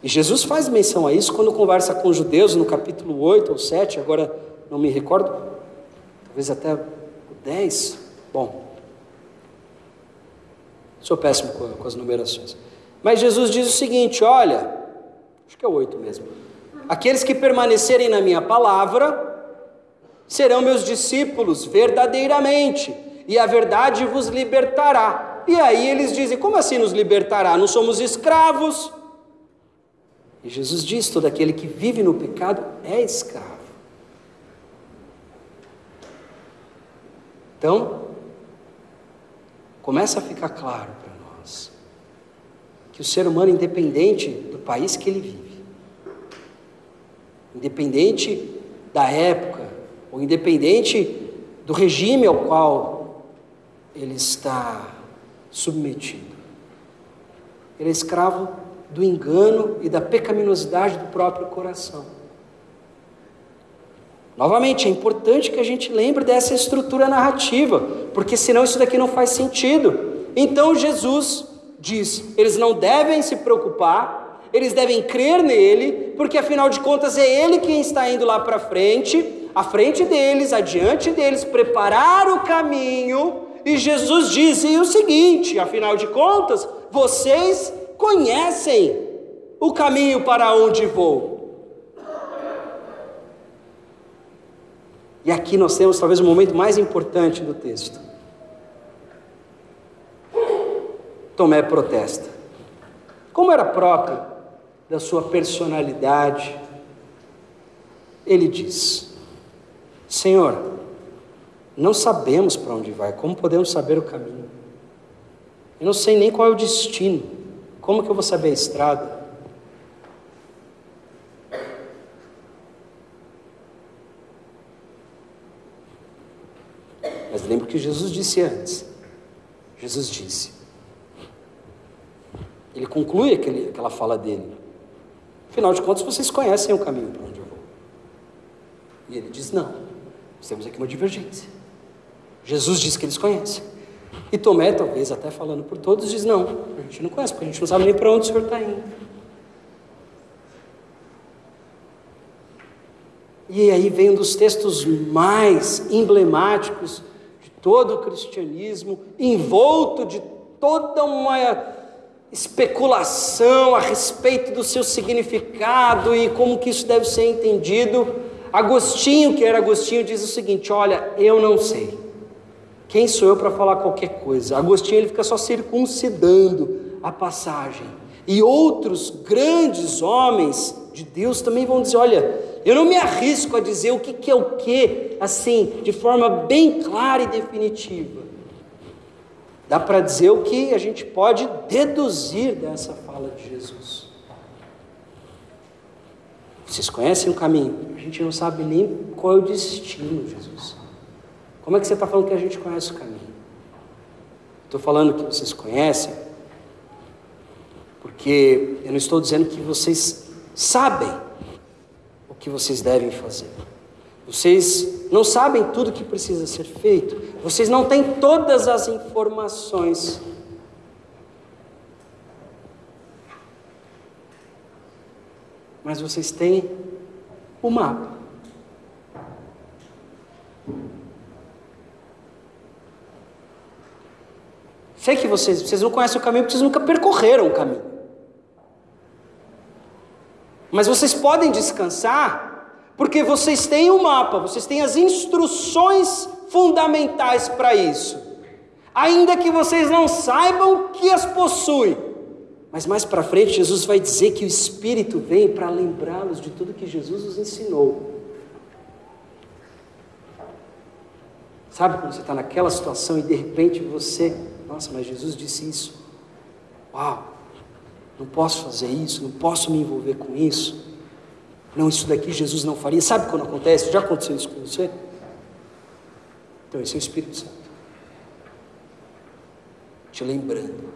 S1: E Jesus faz menção a isso quando conversa com os judeus no capítulo 8 ou 7, agora não me recordo, talvez até o 10. Bom, sou péssimo com as numerações. Mas Jesus diz o seguinte: olha, acho que é o 8 mesmo. Aqueles que permanecerem na minha palavra serão meus discípulos verdadeiramente, e a verdade vos libertará. E aí eles dizem: como assim nos libertará? Não somos escravos. E Jesus diz: todo aquele que vive no pecado é escravo. Então, começa a ficar claro para nós que o ser humano, independente do país que ele vive, independente da época, ou independente do regime ao qual ele está submetido, ele é escravo do engano e da pecaminosidade do próprio coração. Novamente, é importante que a gente lembre dessa estrutura narrativa, porque senão isso daqui não faz sentido. Então Jesus diz: eles não devem se preocupar, eles devem crer nele, porque afinal de contas é ele quem está indo lá para frente, à frente deles, adiante deles, preparar o caminho. E Jesus disse o seguinte: afinal de contas, vocês conhecem o caminho para onde vou. E aqui nós temos talvez o momento mais importante do texto. Tomé protesta. Como era próprio da sua personalidade, ele diz: Senhor, não sabemos para onde vai, como podemos saber o caminho? Eu não sei nem qual é o destino. Como que eu vou saber a estrada? Mas lembra que Jesus disse antes. Jesus disse. Ele conclui aquele, aquela fala dele. Afinal de contas, vocês conhecem o caminho para onde eu vou. E ele diz: não. Nós temos aqui uma divergência. Jesus diz que eles conhecem. E Tomé, talvez até falando por todos, diz: Não, a gente não conhece, porque a gente não sabe nem para onde o senhor está indo. E aí vem um dos textos mais emblemáticos de todo o cristianismo, envolto de toda uma especulação a respeito do seu significado e como que isso deve ser entendido. Agostinho, que era Agostinho, diz o seguinte: Olha, eu não sei. Quem sou eu para falar qualquer coisa? Agostinho ele fica só circuncidando a passagem. E outros grandes homens de Deus também vão dizer: olha, eu não me arrisco a dizer o que, que é o que, assim, de forma bem clara e definitiva. Dá para dizer o que a gente pode deduzir dessa fala de Jesus. Vocês conhecem o caminho? A gente não sabe nem qual é o destino, Jesus. Como é que você está falando que a gente conhece o caminho? Estou falando que vocês conhecem, porque eu não estou dizendo que vocês sabem o que vocês devem fazer. Vocês não sabem tudo que precisa ser feito. Vocês não têm todas as informações. Mas vocês têm o mapa. Sei que vocês, vocês não conhecem o caminho porque vocês nunca percorreram o caminho. Mas vocês podem descansar porque vocês têm o um mapa, vocês têm as instruções fundamentais para isso. Ainda que vocês não saibam que as possuem. Mas mais para frente, Jesus vai dizer que o Espírito vem para lembrá-los de tudo que Jesus os ensinou. Sabe quando você está naquela situação e de repente você Nossa, mas Jesus disse isso. Uau, não posso fazer isso, não posso me envolver com isso. Não, isso daqui Jesus não faria. Sabe quando acontece? Já aconteceu isso com você? Então, esse é o Espírito Santo. Te lembrando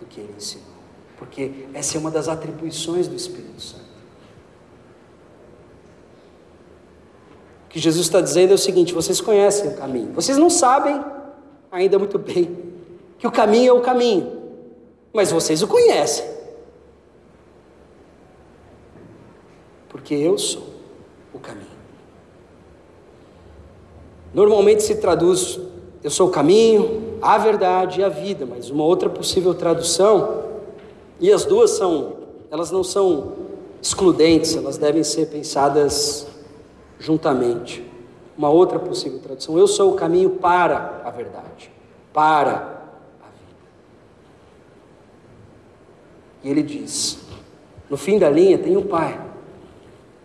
S1: do que ele ensinou. Porque essa é uma das atribuições do Espírito Santo. O que Jesus está dizendo é o seguinte: vocês conhecem o caminho, vocês não sabem ainda muito bem que o caminho é o caminho, mas vocês o conhecem. porque eu sou o caminho. Normalmente se traduz eu sou o caminho, a verdade e a vida, mas uma outra possível tradução, e as duas são, elas não são excludentes, elas devem ser pensadas juntamente. Uma outra possível tradução, eu sou o caminho para a verdade, para a vida. E ele diz: no fim da linha tem o Pai.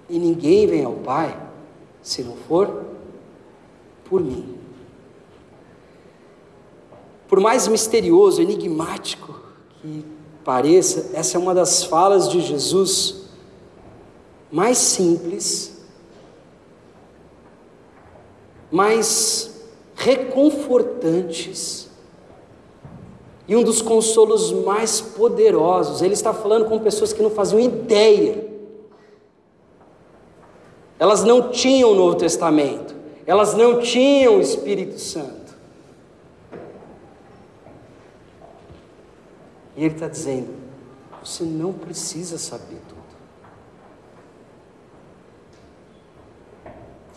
S1: E ninguém vem ao Pai se não for por mim. Por mais misterioso, enigmático que pareça, essa é uma das falas de Jesus mais simples, mais reconfortantes e um dos consolos mais poderosos. Ele está falando com pessoas que não faziam ideia elas não tinham o Novo Testamento, elas não tinham o Espírito Santo. E ele está dizendo: você não precisa saber tudo.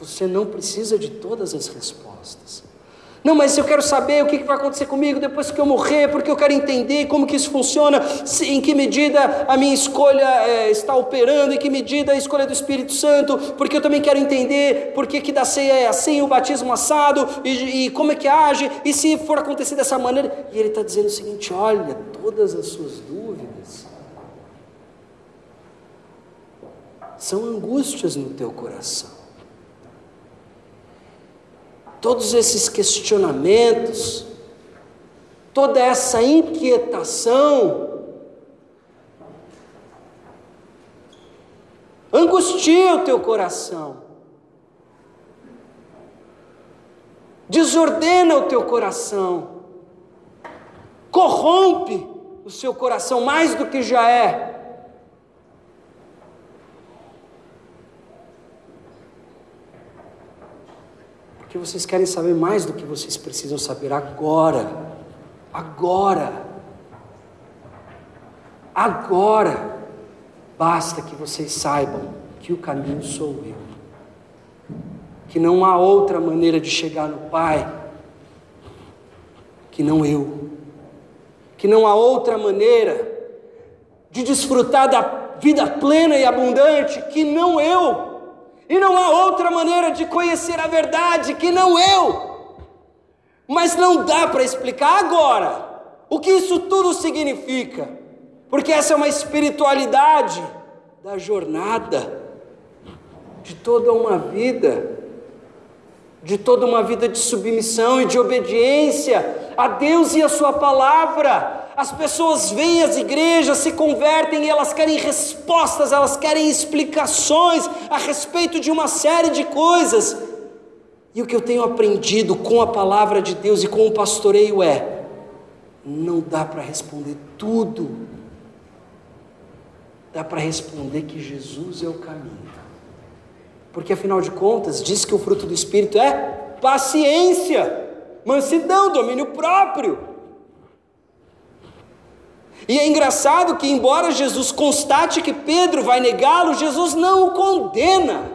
S1: Você não precisa de todas as respostas. Não, mas eu quero saber o que vai acontecer comigo depois que eu morrer, porque eu quero entender como que isso funciona, em que medida a minha escolha é, está operando, em que medida a escolha do Espírito Santo, porque eu também quero entender por que da ceia é assim, o batismo assado, e, e como é que age, e se for acontecer dessa maneira. E ele está dizendo o seguinte: olha, todas as suas dúvidas são angústias no teu coração todos esses questionamentos, toda essa inquietação, angustia o teu coração, desordena o teu coração, corrompe o seu coração mais do que já é. Porque vocês querem saber mais do que vocês precisam saber agora. Agora. Agora. Basta que vocês saibam que o caminho sou eu. Que não há outra maneira de chegar no Pai que não eu. Que não há outra maneira de desfrutar da vida plena e abundante que não eu. E não há outra maneira de conhecer a verdade que não eu. Mas não dá para explicar agora o que isso tudo significa, porque essa é uma espiritualidade da jornada, de toda uma vida, de toda uma vida de submissão e de obediência a Deus e a Sua palavra. As pessoas vêm às igrejas, se convertem e elas querem respostas, elas querem explicações a respeito de uma série de coisas. E o que eu tenho aprendido com a palavra de Deus e com o pastoreio é: não dá para responder tudo, dá para responder que Jesus é o caminho. Porque afinal de contas, diz que o fruto do Espírito é paciência, mansidão, domínio próprio. E é engraçado que, embora Jesus constate que Pedro vai negá-lo, Jesus não o condena.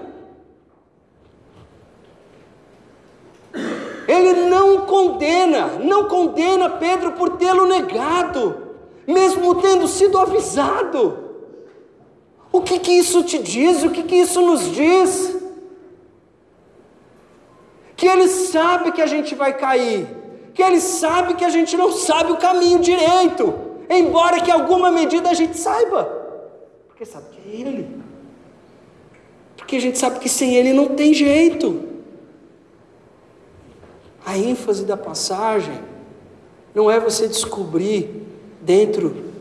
S1: Ele não condena, não condena Pedro por tê-lo negado, mesmo tendo sido avisado. O que, que isso te diz? O que, que isso nos diz? Que ele sabe que a gente vai cair, que ele sabe que a gente não sabe o caminho direito embora que alguma medida a gente saiba, porque sabe que é Ele, porque a gente sabe que sem Ele não tem jeito. A ênfase da passagem não é você descobrir dentro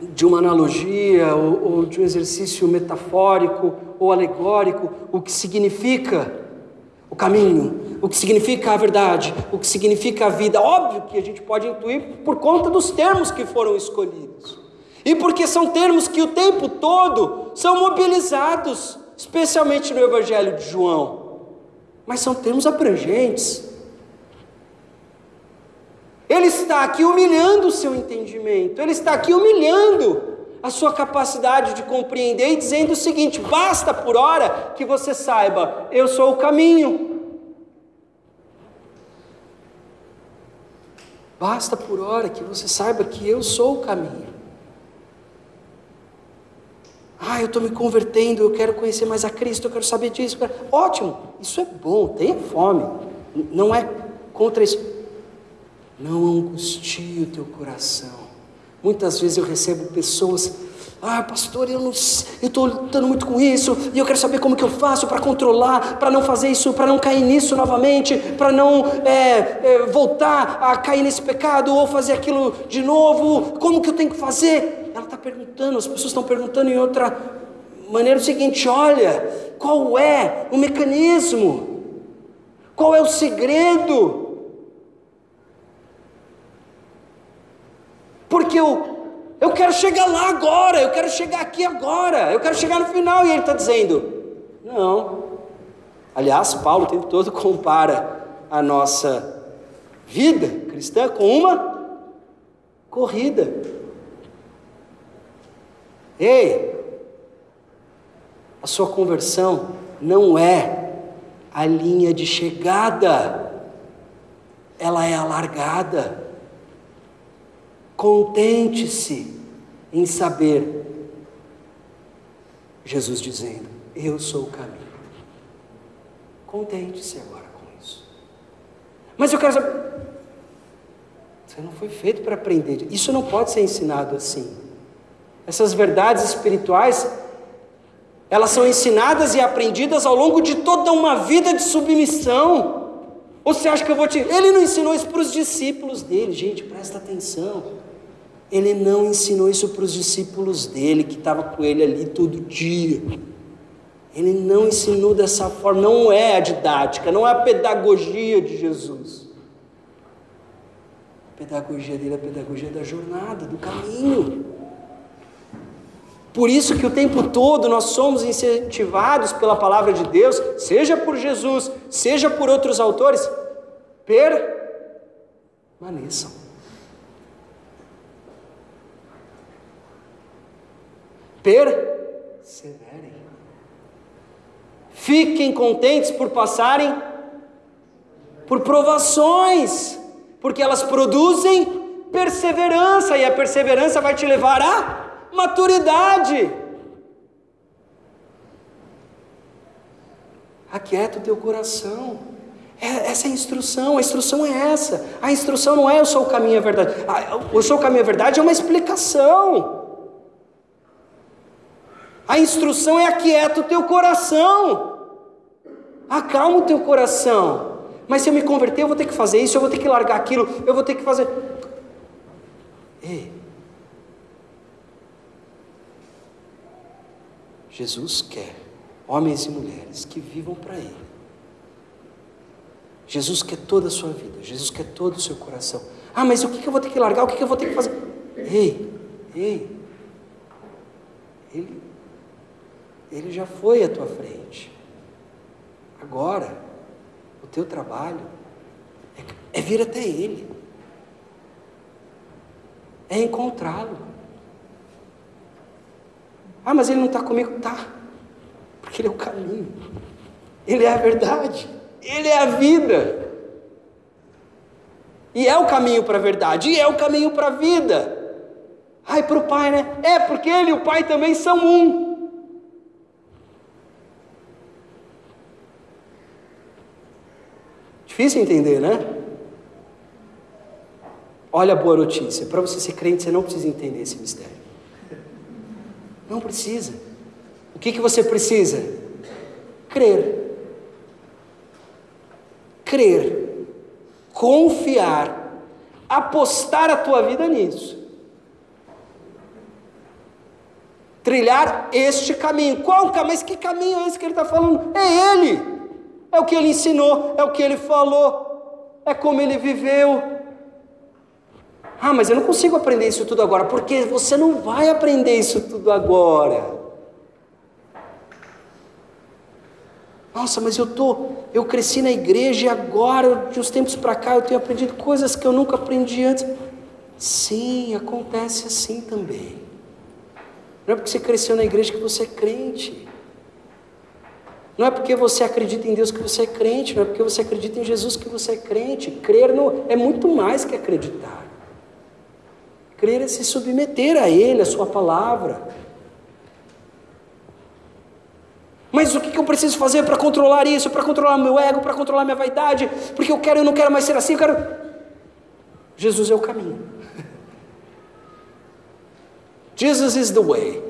S1: de uma analogia ou, ou de um exercício metafórico ou alegórico o que significa o caminho, o que significa a verdade, o que significa a vida. Óbvio que a gente pode intuir por conta dos termos que foram escolhidos. E porque são termos que o tempo todo são mobilizados, especialmente no Evangelho de João. Mas são termos abrangentes. Ele está aqui humilhando o seu entendimento, ele está aqui humilhando a sua capacidade de compreender e dizendo o seguinte: basta por hora que você saiba, eu sou o caminho. Basta por hora que você saiba que eu sou o caminho. Ah, eu estou me convertendo, eu quero conhecer mais a Cristo, eu quero saber disso. Ótimo, isso é bom, tenha fome. Não é contra isso. Não angustie o teu coração. Muitas vezes eu recebo pessoas, ah, pastor, eu estou lutando muito com isso e eu quero saber como que eu faço para controlar, para não fazer isso, para não cair nisso novamente, para não é, é, voltar a cair nesse pecado ou fazer aquilo de novo. Como que eu tenho que fazer? Ela está perguntando, as pessoas estão perguntando em outra maneira o seguinte: olha, qual é o mecanismo? Qual é o segredo? Porque eu, eu quero chegar lá agora, eu quero chegar aqui agora, eu quero chegar no final, e ele está dizendo: não. Aliás, Paulo o tempo todo compara a nossa vida cristã com uma corrida. Ei, a sua conversão não é a linha de chegada, ela é a largada. Contente-se em saber, Jesus dizendo: Eu sou o caminho. Contente-se agora com isso. Mas eu quero saber. Você não foi feito para aprender. Isso não pode ser ensinado assim. Essas verdades espirituais, elas são ensinadas e aprendidas ao longo de toda uma vida de submissão. Ou você acha que eu vou te. Ele não ensinou isso para os discípulos dele, gente, presta atenção. Ele não ensinou isso para os discípulos dele, que estavam com ele ali todo dia. Ele não ensinou dessa forma, não é a didática, não é a pedagogia de Jesus. A pedagogia dele é a pedagogia da jornada, do caminho. Por isso que o tempo todo nós somos incentivados pela palavra de Deus, seja por Jesus, seja por outros autores, permaneçam. Perseverem. Fiquem contentes por passarem por provações, porque elas produzem perseverança, e a perseverança vai te levar à maturidade. Aquieta o teu coração. É, essa é a instrução, a instrução é essa. A instrução não é eu sou o caminho a verdade. Eu sou o caminho a verdade é uma explicação. A instrução é aquieta o teu coração. Acalma o teu coração. Mas se eu me converter, eu vou ter que fazer isso, eu vou ter que largar aquilo, eu vou ter que fazer. Ei. Jesus quer homens e mulheres que vivam para Ele. Jesus quer toda a sua vida, Jesus quer todo o seu coração. Ah, mas o que eu vou ter que largar? O que eu vou ter que fazer? Ei, ei, Ele ele já foi à tua frente. Agora, o teu trabalho é, é vir até Ele, é encontrá-lo. Ah, mas Ele não está comigo? Tá, porque Ele é o caminho, Ele é a verdade, Ele é a vida. E é o caminho para a verdade, e é o caminho para a vida. Ai, para o Pai, né? É, porque Ele e o Pai também são um. Difícil entender, né? Olha a boa notícia: para você ser crente, você não precisa entender esse mistério. Não precisa. O que, que você precisa? Crer. Crer. Confiar. apostar a tua vida nisso. Trilhar este caminho. Qual caminho? Mas que caminho é esse que ele está falando? É ele. É o que ele ensinou, é o que ele falou, é como ele viveu. Ah, mas eu não consigo aprender isso tudo agora, porque você não vai aprender isso tudo agora. Nossa, mas eu tô, eu cresci na igreja e agora, de uns tempos para cá, eu tenho aprendido coisas que eu nunca aprendi antes. Sim, acontece assim também. Não é porque você cresceu na igreja que você é crente. Não é porque você acredita em Deus que você é crente, não é porque você acredita em Jesus que você é crente. Crer no, é muito mais que acreditar. Crer é se submeter a Ele, a Sua palavra. Mas o que eu preciso fazer para controlar isso, para controlar meu ego, para controlar minha vaidade? Porque eu quero, eu não quero mais ser assim, eu quero. Jesus é o caminho. Jesus is the way.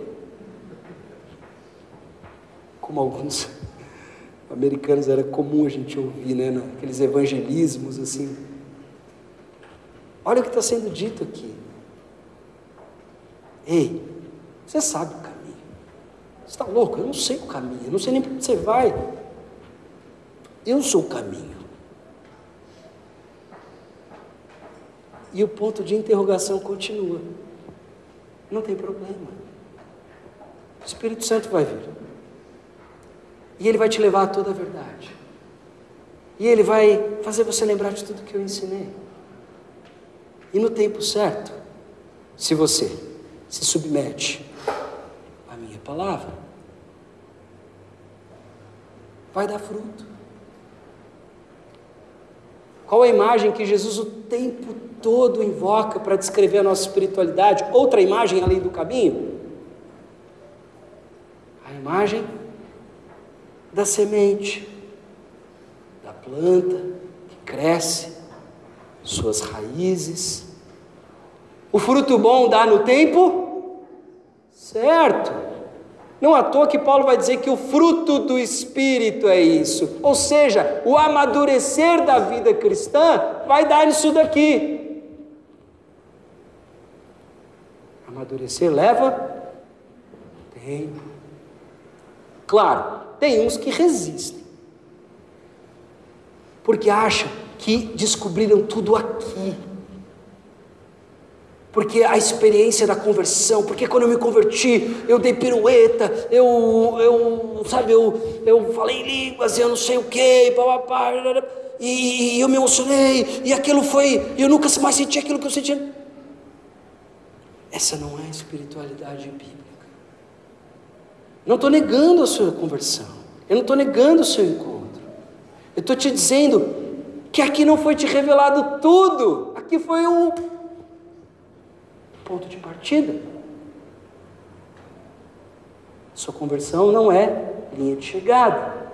S1: Como alguns americanos era comum a gente ouvir, né, naqueles evangelismos assim. Olha o que está sendo dito aqui. Ei, você sabe o caminho. Você está louco? Eu não sei o caminho, eu não sei nem para onde você vai. Eu sou o caminho. E o ponto de interrogação continua. Não tem problema. O Espírito Santo vai vir. E ele vai te levar a toda a verdade. E ele vai fazer você lembrar de tudo que eu ensinei. E no tempo certo, se você se submete à minha palavra, vai dar fruto. Qual a imagem que Jesus o tempo todo invoca para descrever a nossa espiritualidade? Outra imagem além do caminho? A imagem da semente, da planta que cresce, suas raízes. O fruto bom dá no tempo certo. Não à toa que Paulo vai dizer que o fruto do Espírito é isso. Ou seja, o amadurecer da vida cristã vai dar isso daqui. Amadurecer leva tempo. Claro, tem uns que resistem. Porque acham que descobriram tudo aqui porque a experiência da conversão, porque quando eu me converti, eu dei pirueta, eu, eu sabe, eu, eu falei línguas, eu não sei o que, e, e eu me emocionei, e aquilo foi, eu nunca mais senti aquilo que eu sentia. Essa não é espiritualidade bíblica. Não estou negando a sua conversão, eu não estou negando o seu encontro, eu estou te dizendo que aqui não foi te revelado tudo, aqui foi o ponto de partida. Sua conversão não é linha de chegada,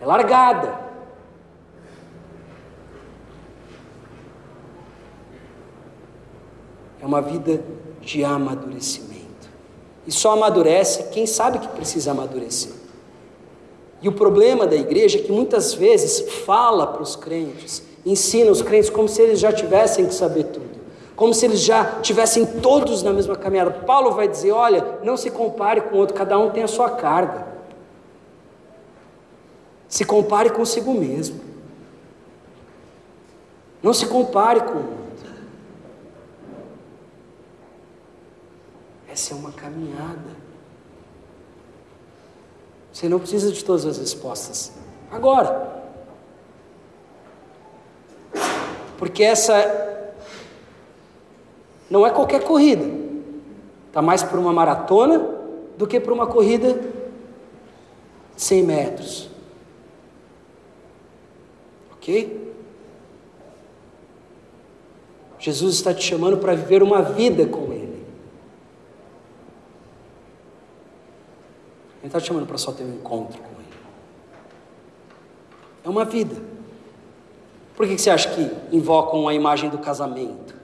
S1: é largada. É uma vida de amadurecimento. E só amadurece quem sabe que precisa amadurecer. E o problema da igreja é que muitas vezes fala para os crentes, ensina os crentes como se eles já tivessem que saber tudo como se eles já tivessem todos na mesma caminhada. Paulo vai dizer: olha, não se compare com o outro, cada um tem a sua carga. Se compare consigo mesmo. Não se compare com o outro. Essa é uma caminhada. Você não precisa de todas as respostas. Agora. Porque essa não é qualquer corrida. Está mais para uma maratona do que para uma corrida de 100 metros. Ok? Jesus está te chamando para viver uma vida com Ele. Ele está te chamando para só ter um encontro com Ele. É uma vida. Por que você acha que invocam a imagem do casamento?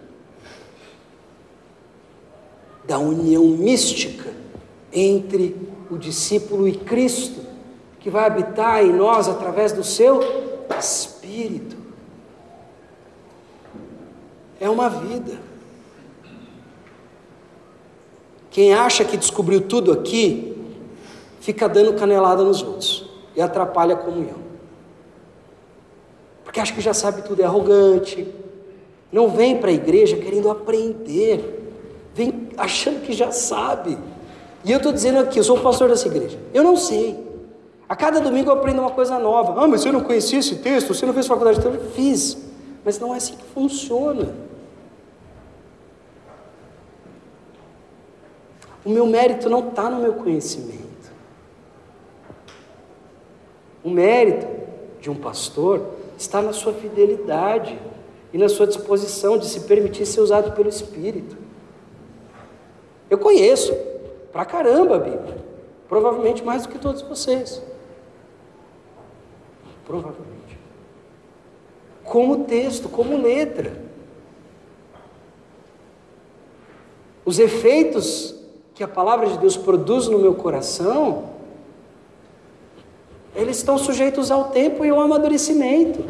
S1: da união mística entre o discípulo e Cristo, que vai habitar em nós através do seu Espírito. é uma vida. Quem acha que descobriu tudo aqui, fica dando canelada nos outros e atrapalha a comunhão. Porque acha que já sabe tudo, é arrogante. Não vem para a igreja querendo aprender, vem achando que já sabe. E eu estou dizendo aqui, eu sou o pastor dessa igreja, eu não sei. A cada domingo eu aprendo uma coisa nova. Ah, mas você não conhecia esse texto? Você não fez faculdade de teologia? Fiz. Mas não é assim que funciona. O meu mérito não está no meu conhecimento. O mérito de um pastor está na sua fidelidade e na sua disposição de se permitir ser usado pelo Espírito. Eu conheço pra caramba a Bíblia, provavelmente mais do que todos vocês. Provavelmente. Como texto, como letra. Os efeitos que a palavra de Deus produz no meu coração, eles estão sujeitos ao tempo e ao amadurecimento.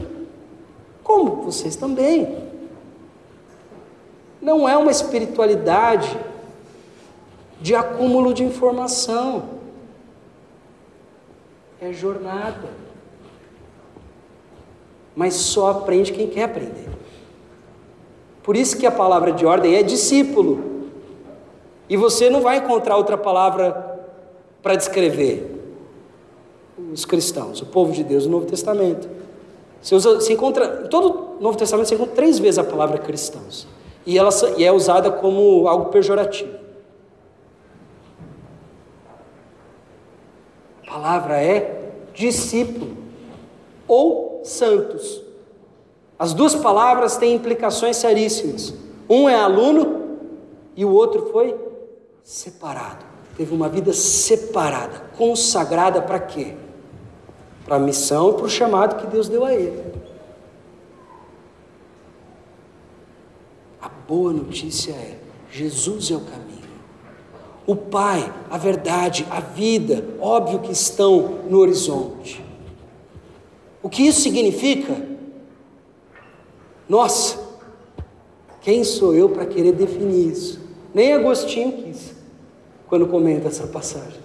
S1: Como vocês também. Não é uma espiritualidade de acúmulo de informação. É jornada mas só aprende quem quer aprender. Por isso que a palavra de ordem é discípulo. E você não vai encontrar outra palavra para descrever os cristãos, o povo de Deus no Novo Testamento. Você, usa, você encontra, em todo o Novo Testamento você encontra três vezes a palavra cristãos. E ela e é usada como algo pejorativo. A palavra é discípulo ou santos. As duas palavras têm implicações seríssimas. Um é aluno e o outro foi separado. Teve uma vida separada, consagrada para quê? Para a missão e para o chamado que Deus deu a ele. A boa notícia é: Jesus é o caminho. O Pai, a verdade, a vida, óbvio que estão no horizonte. O que isso significa? Nossa, quem sou eu para querer definir isso? Nem Agostinho quis, quando comenta essa passagem.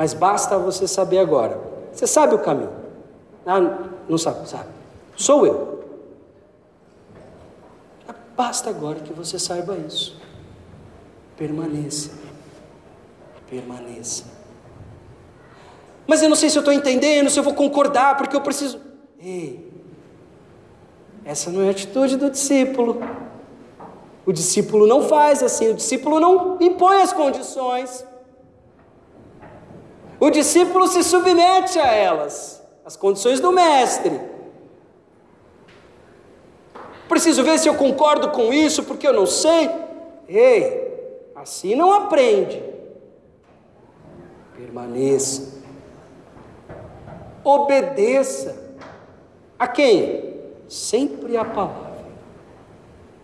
S1: Mas basta você saber agora. Você sabe o caminho. Ah, não sabe, sabe. Sou eu. Basta agora que você saiba isso. Permaneça. Permaneça. Mas eu não sei se eu estou entendendo, se eu vou concordar, porque eu preciso. Ei, essa não é a atitude do discípulo. O discípulo não faz assim, o discípulo não impõe as condições. O discípulo se submete a elas, as condições do mestre. Preciso ver se eu concordo com isso, porque eu não sei. Ei, assim não aprende. Permaneça obedeça. A quem? Sempre a palavra.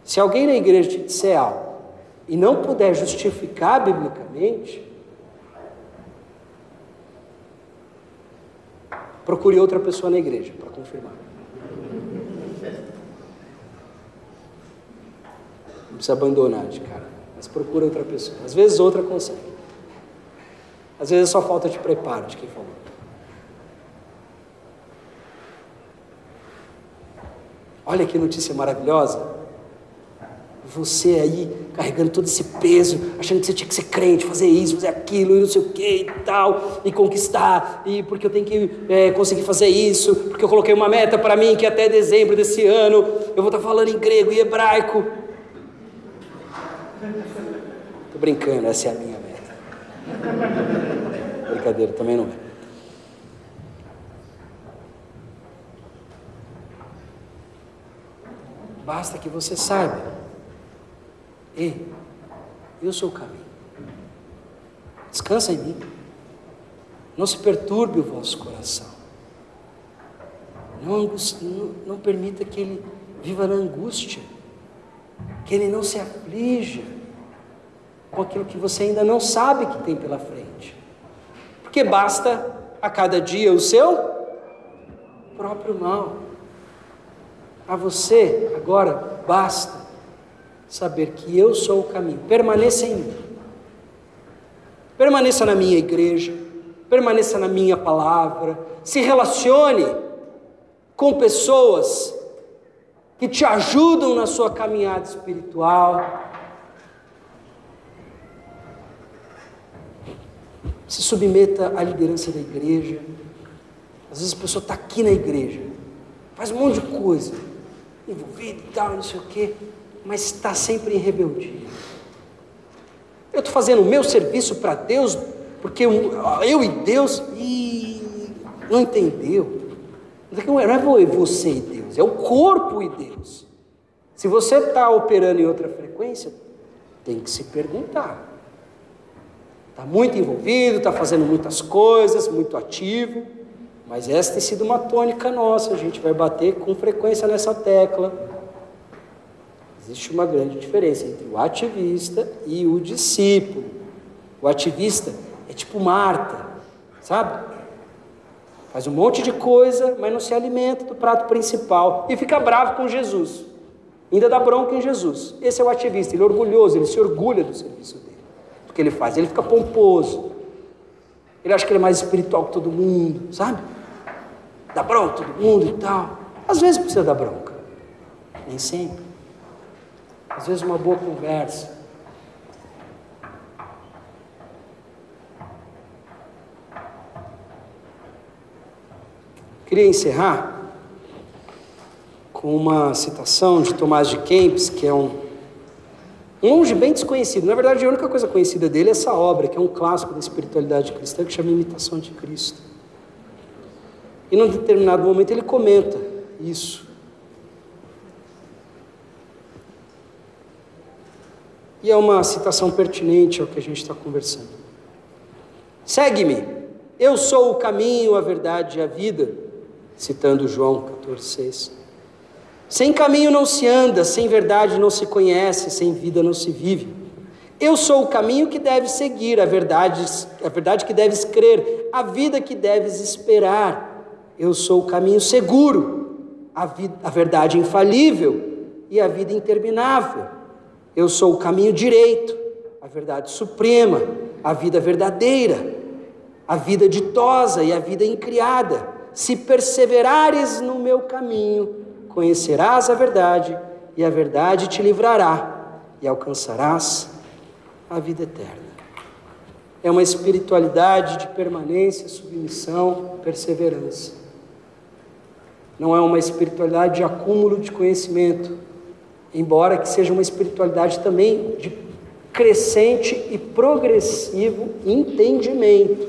S1: Se alguém na igreja te disser algo e não puder justificar biblicamente, procure outra pessoa na igreja para confirmar. Não precisa abandonar de cara, mas procura outra pessoa. Às vezes outra consegue. Às vezes é só falta de preparo de quem falou. Olha que notícia maravilhosa. Você aí carregando todo esse peso, achando que você tinha que ser crente, fazer isso, fazer aquilo, e não sei o que e tal, e conquistar, e porque eu tenho que é, conseguir fazer isso, porque eu coloquei uma meta para mim que até dezembro desse ano eu vou estar falando em grego e hebraico. Tô brincando, essa é a minha meta. Brincadeira, também não é. Basta que você saiba. Ei, eu sou o caminho. Descansa em mim. Não se perturbe o vosso coração. Não, não, não permita que ele viva na angústia. Que ele não se aflija com aquilo que você ainda não sabe que tem pela frente. Porque basta a cada dia o seu próprio mal. A você, agora, basta saber que eu sou o caminho. Permaneça em mim. Permaneça na minha igreja, permaneça na minha palavra, se relacione com pessoas que te ajudam na sua caminhada espiritual. Se submeta à liderança da igreja. Às vezes a pessoa está aqui na igreja, faz um monte de coisa, envolvido e tal, não sei o quê, mas está sempre em rebeldia. Eu estou fazendo o meu serviço para Deus, porque eu e Deus, e não entendeu. Não é você e Deus, é o corpo e Deus. Se você está operando em outra frequência, tem que se perguntar. Está muito envolvido, está fazendo muitas coisas, muito ativo, mas essa tem sido uma tônica nossa, a gente vai bater com frequência nessa tecla. Existe uma grande diferença entre o ativista e o discípulo. O ativista é tipo Marta, sabe? Faz um monte de coisa, mas não se alimenta do prato principal e fica bravo com Jesus. Ainda dá bronca em Jesus. Esse é o ativista, ele é orgulhoso, ele se orgulha do serviço dele, do que ele faz. Ele fica pomposo. Ele acha que ele é mais espiritual que todo mundo, sabe? Dá bronca todo mundo e tal. Às vezes precisa dar bronca, nem sempre às vezes uma boa conversa. Queria encerrar com uma citação de Tomás de Kempis, que é um, um bem desconhecido. Na verdade, a única coisa conhecida dele é essa obra, que é um clássico da espiritualidade cristã, que chama Imitação de Cristo. E num determinado momento ele comenta isso. E é uma citação pertinente ao que a gente está conversando. Segue-me, eu sou o caminho, a verdade e a vida, citando João 14,6. Sem caminho não se anda, sem verdade não se conhece, sem vida não se vive. Eu sou o caminho que deves seguir, a verdade, a verdade que deves crer, a vida que deves esperar. Eu sou o caminho seguro, a, vida, a verdade infalível e a vida interminável. Eu sou o caminho direito, a verdade suprema, a vida verdadeira, a vida ditosa e a vida incriada. Se perseverares no meu caminho, conhecerás a verdade, e a verdade te livrará, e alcançarás a vida eterna. É uma espiritualidade de permanência, submissão, perseverança. Não é uma espiritualidade de acúmulo de conhecimento, embora que seja uma espiritualidade também de crescente e progressivo entendimento.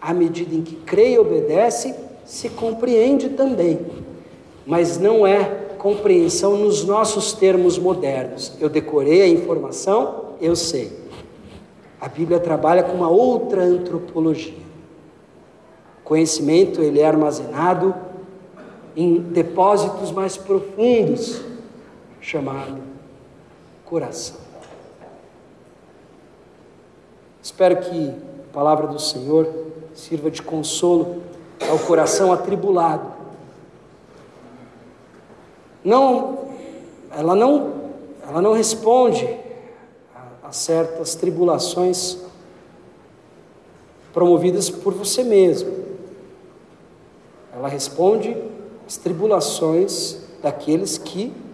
S1: À medida em que crê e obedece, se compreende também, mas não é compreensão nos nossos termos modernos. Eu decorei a informação, eu sei. A Bíblia trabalha com uma outra antropologia. conhecimento ele é armazenado em depósitos mais profundos chamado coração. Espero que a palavra do Senhor sirva de consolo ao coração atribulado. Não, ela não, ela não responde a, a certas tribulações promovidas por você mesmo. Ela responde às tribulações daqueles que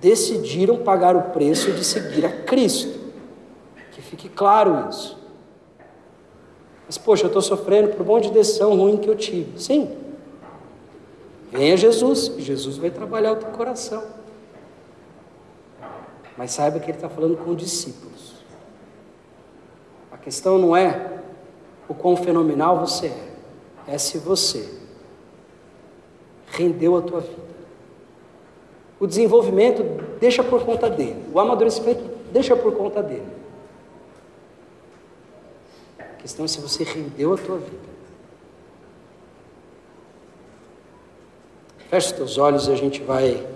S1: decidiram pagar o preço de seguir a Cristo. Que fique claro isso. Mas, poxa, eu estou sofrendo por um monte de decisão ruim que eu tive. Sim. Venha Jesus, Jesus vai trabalhar o teu coração. Mas saiba que ele está falando com discípulos. A questão não é o quão fenomenal você é, é se você rendeu a tua vida. O desenvolvimento deixa por conta dele. O amadurecimento deixa por conta dele. A questão é se você rendeu a tua vida. Feche os teus olhos e a gente vai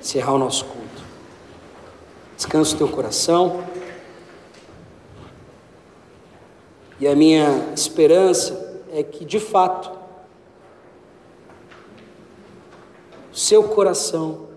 S1: encerrar o nosso culto. Descansa o teu coração. E a minha esperança é que, de fato, seu coração